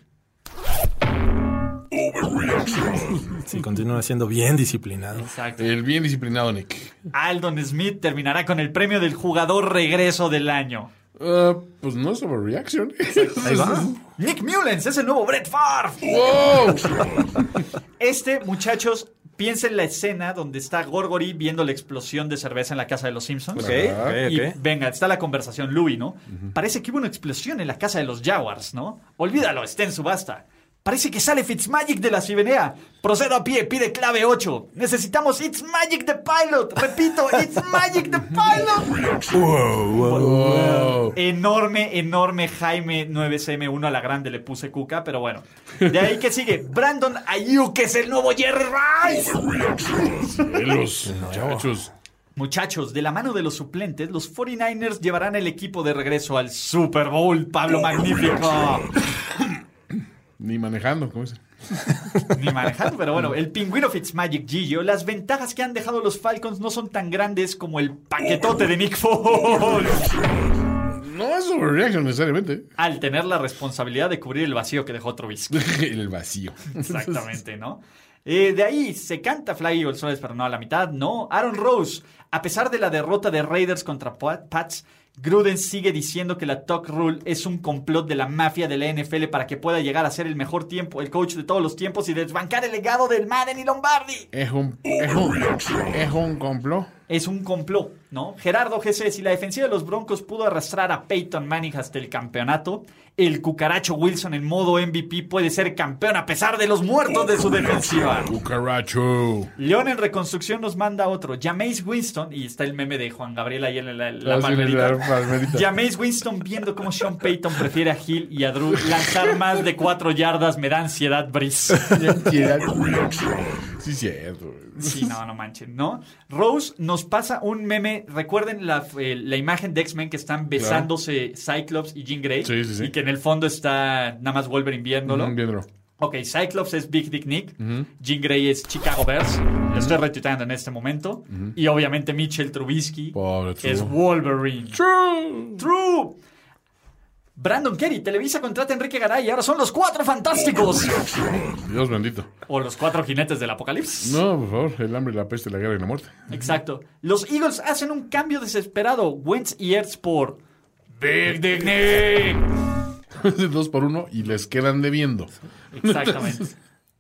Sí, continúa siendo bien disciplinado. Exacto. El bien disciplinado Nick. Aldon Smith terminará con el premio del jugador regreso del año. Ah, pues no es overreaction. Ahí va. Nick Mullens es el nuevo Brett Favre. ¡Wow! Este, muchachos, piensen en la escena donde está Gorgory viendo la explosión de cerveza en la casa de los Simpsons. Ok, Y venga, está la conversación Louis, ¿no? Parece que hubo una explosión en la casa de los Jaguars, ¿no? Olvídalo, está en subasta. Parece que sale Fitzmagic de la chimenea. Procedo a pie, pide clave 8. Necesitamos It's Magic the Pilot. Repito, It's Magic the Pilot. Wow. Enorme, enorme Jaime 9CM1 a la grande le puse cuca, pero bueno. De ahí que sigue. Brandon Ayuk, que es el nuevo Jerry Rice. Muchachos. Muchachos, de la mano de los suplentes, los 49ers llevarán el equipo de regreso al Super Bowl, Pablo Magnífico. Ni manejando, ¿cómo es? Ni manejando, pero bueno, el pingüino Fitzmagic Gillo, las ventajas que han dejado los Falcons no son tan grandes como el paquetote de Nick Foles. No es overreaction necesariamente. Al tener la responsabilidad de cubrir el vacío que dejó Trubisky. El vacío. Exactamente, ¿no? Eh, de ahí se canta Fly Eagles pero no a la mitad, no. Aaron Rose, a pesar de la derrota de Raiders contra Pat- Pats, Gruden sigue diciendo que la Tuck Rule es un complot de la mafia de la NFL para que pueda llegar a ser el mejor tiempo, el coach de todos los tiempos y desbancar el legado del Madden y Lombardi. Es un, es un, es un complot. Es un complot, ¿no? Gerardo GC, si la defensiva de los Broncos pudo arrastrar a Peyton Manning hasta el campeonato, el cucaracho Wilson en modo MVP puede ser campeón a pesar de los muertos de su defensiva. Cucaracho. León en reconstrucción nos manda otro. Jameis Winston, y está el meme de Juan Gabriel ahí en la, la Ah, la palmerita. Jameis Winston viendo cómo Sean Payton prefiere a Hill y a Drew lanzar más de cuatro yardas me da ansiedad, Brice. Sí, cierto. Sí, no, no manchen, ¿no? Rose nos pasa un meme. Recuerden la, eh, la imagen de X-Men que están besándose Cyclops y Jean Grey. Sí, sí, sí. Y que en el fondo está nada más Wolverine viéndolo. Mm, viéndolo. Ok, Cyclops es Big Dick Nick. Jean Grey es Chicago Bears. Lo estoy retuiteando en este momento. Y obviamente Mitchell Trubisky Pobre es Wolverine. True. True. Brandon Kerry, Televisa contrata a Enrique Garay y ahora son los cuatro fantásticos. Dios bendito. o los cuatro jinetes del apocalipsis. No, por favor, el hambre, la peste, la guerra y la muerte. Exacto. Los Eagles hacen un cambio desesperado. Wentz y Ertz por Big Dick Nick. Dos por uno y les quedan debiendo. Exactamente.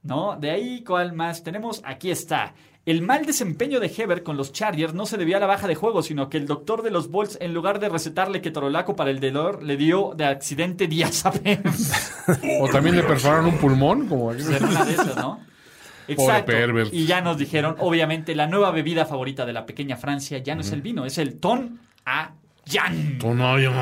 ¿No? De ahí, ¿cuál más tenemos? Aquí está. El mal desempeño de Heber con los Chargers no se debió a la baja de juego, sino que el doctor de los Bolts, en lugar de recetarle ketorolaco para el dolor, le dio de accidente diazepam. O también le perforaron un pulmón, como aquí. Una de esas, ¿no? Exacto. Y ya nos dijeron, obviamente, la nueva bebida favorita de la pequeña Francia ya no es el vino, es el ton a Jan. Tonayo.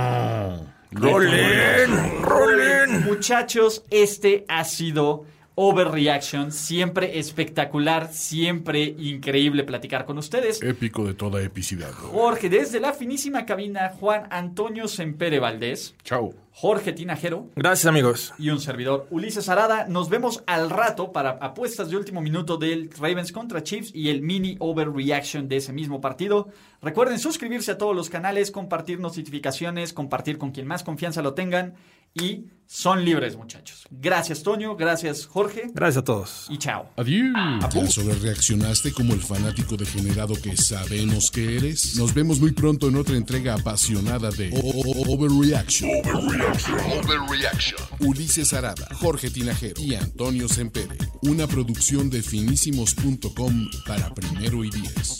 ¡Rolen! ¡Rolen! Muchachos, este ha sido Overreaction. Siempre espectacular, siempre increíble platicar con ustedes. Épico de toda epicidad. Jorge, desde la finísima cabina, Juan Antonio Sempere Valdés. Chao. Jorge Tinajero. Gracias, amigos. Y un servidor, Ulises Arada. Nos vemos al rato para apuestas de último minuto del Ravens contra Chiefs y el mini overreaction de ese mismo partido. Recuerden suscribirse a todos los canales, compartir notificaciones, compartir con quien más confianza lo tengan. Y son libres, muchachos. Gracias, Toño. Gracias, Jorge. Gracias a todos. Y chao. Adiós. ¿Ya sobrereaccionaste como el fanático degenerado que sabemos que eres? Nos vemos muy pronto en otra entrega apasionada de O- O- O- Overreaction. Overreaction. Ulises Arada, Jorge Tinajero y Antonio Sempere. Una producción de finísimos.com para primero y diez.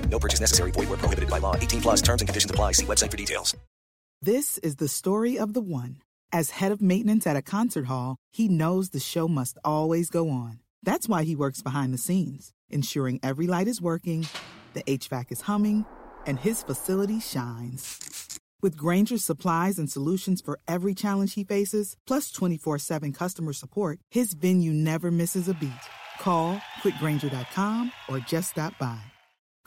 No purchase necessary. Void where prohibited by law. 18 plus terms and conditions apply. See website for details. This is the story of the one. As head of maintenance at a concert hall, he knows the show must always go on. That's why he works behind the scenes, ensuring every light is working, the HVAC is humming, and his facility shines. With Granger's supplies and solutions for every challenge he faces, plus 24 7 customer support, his venue never misses a beat. Call quickgranger.com or just stop by.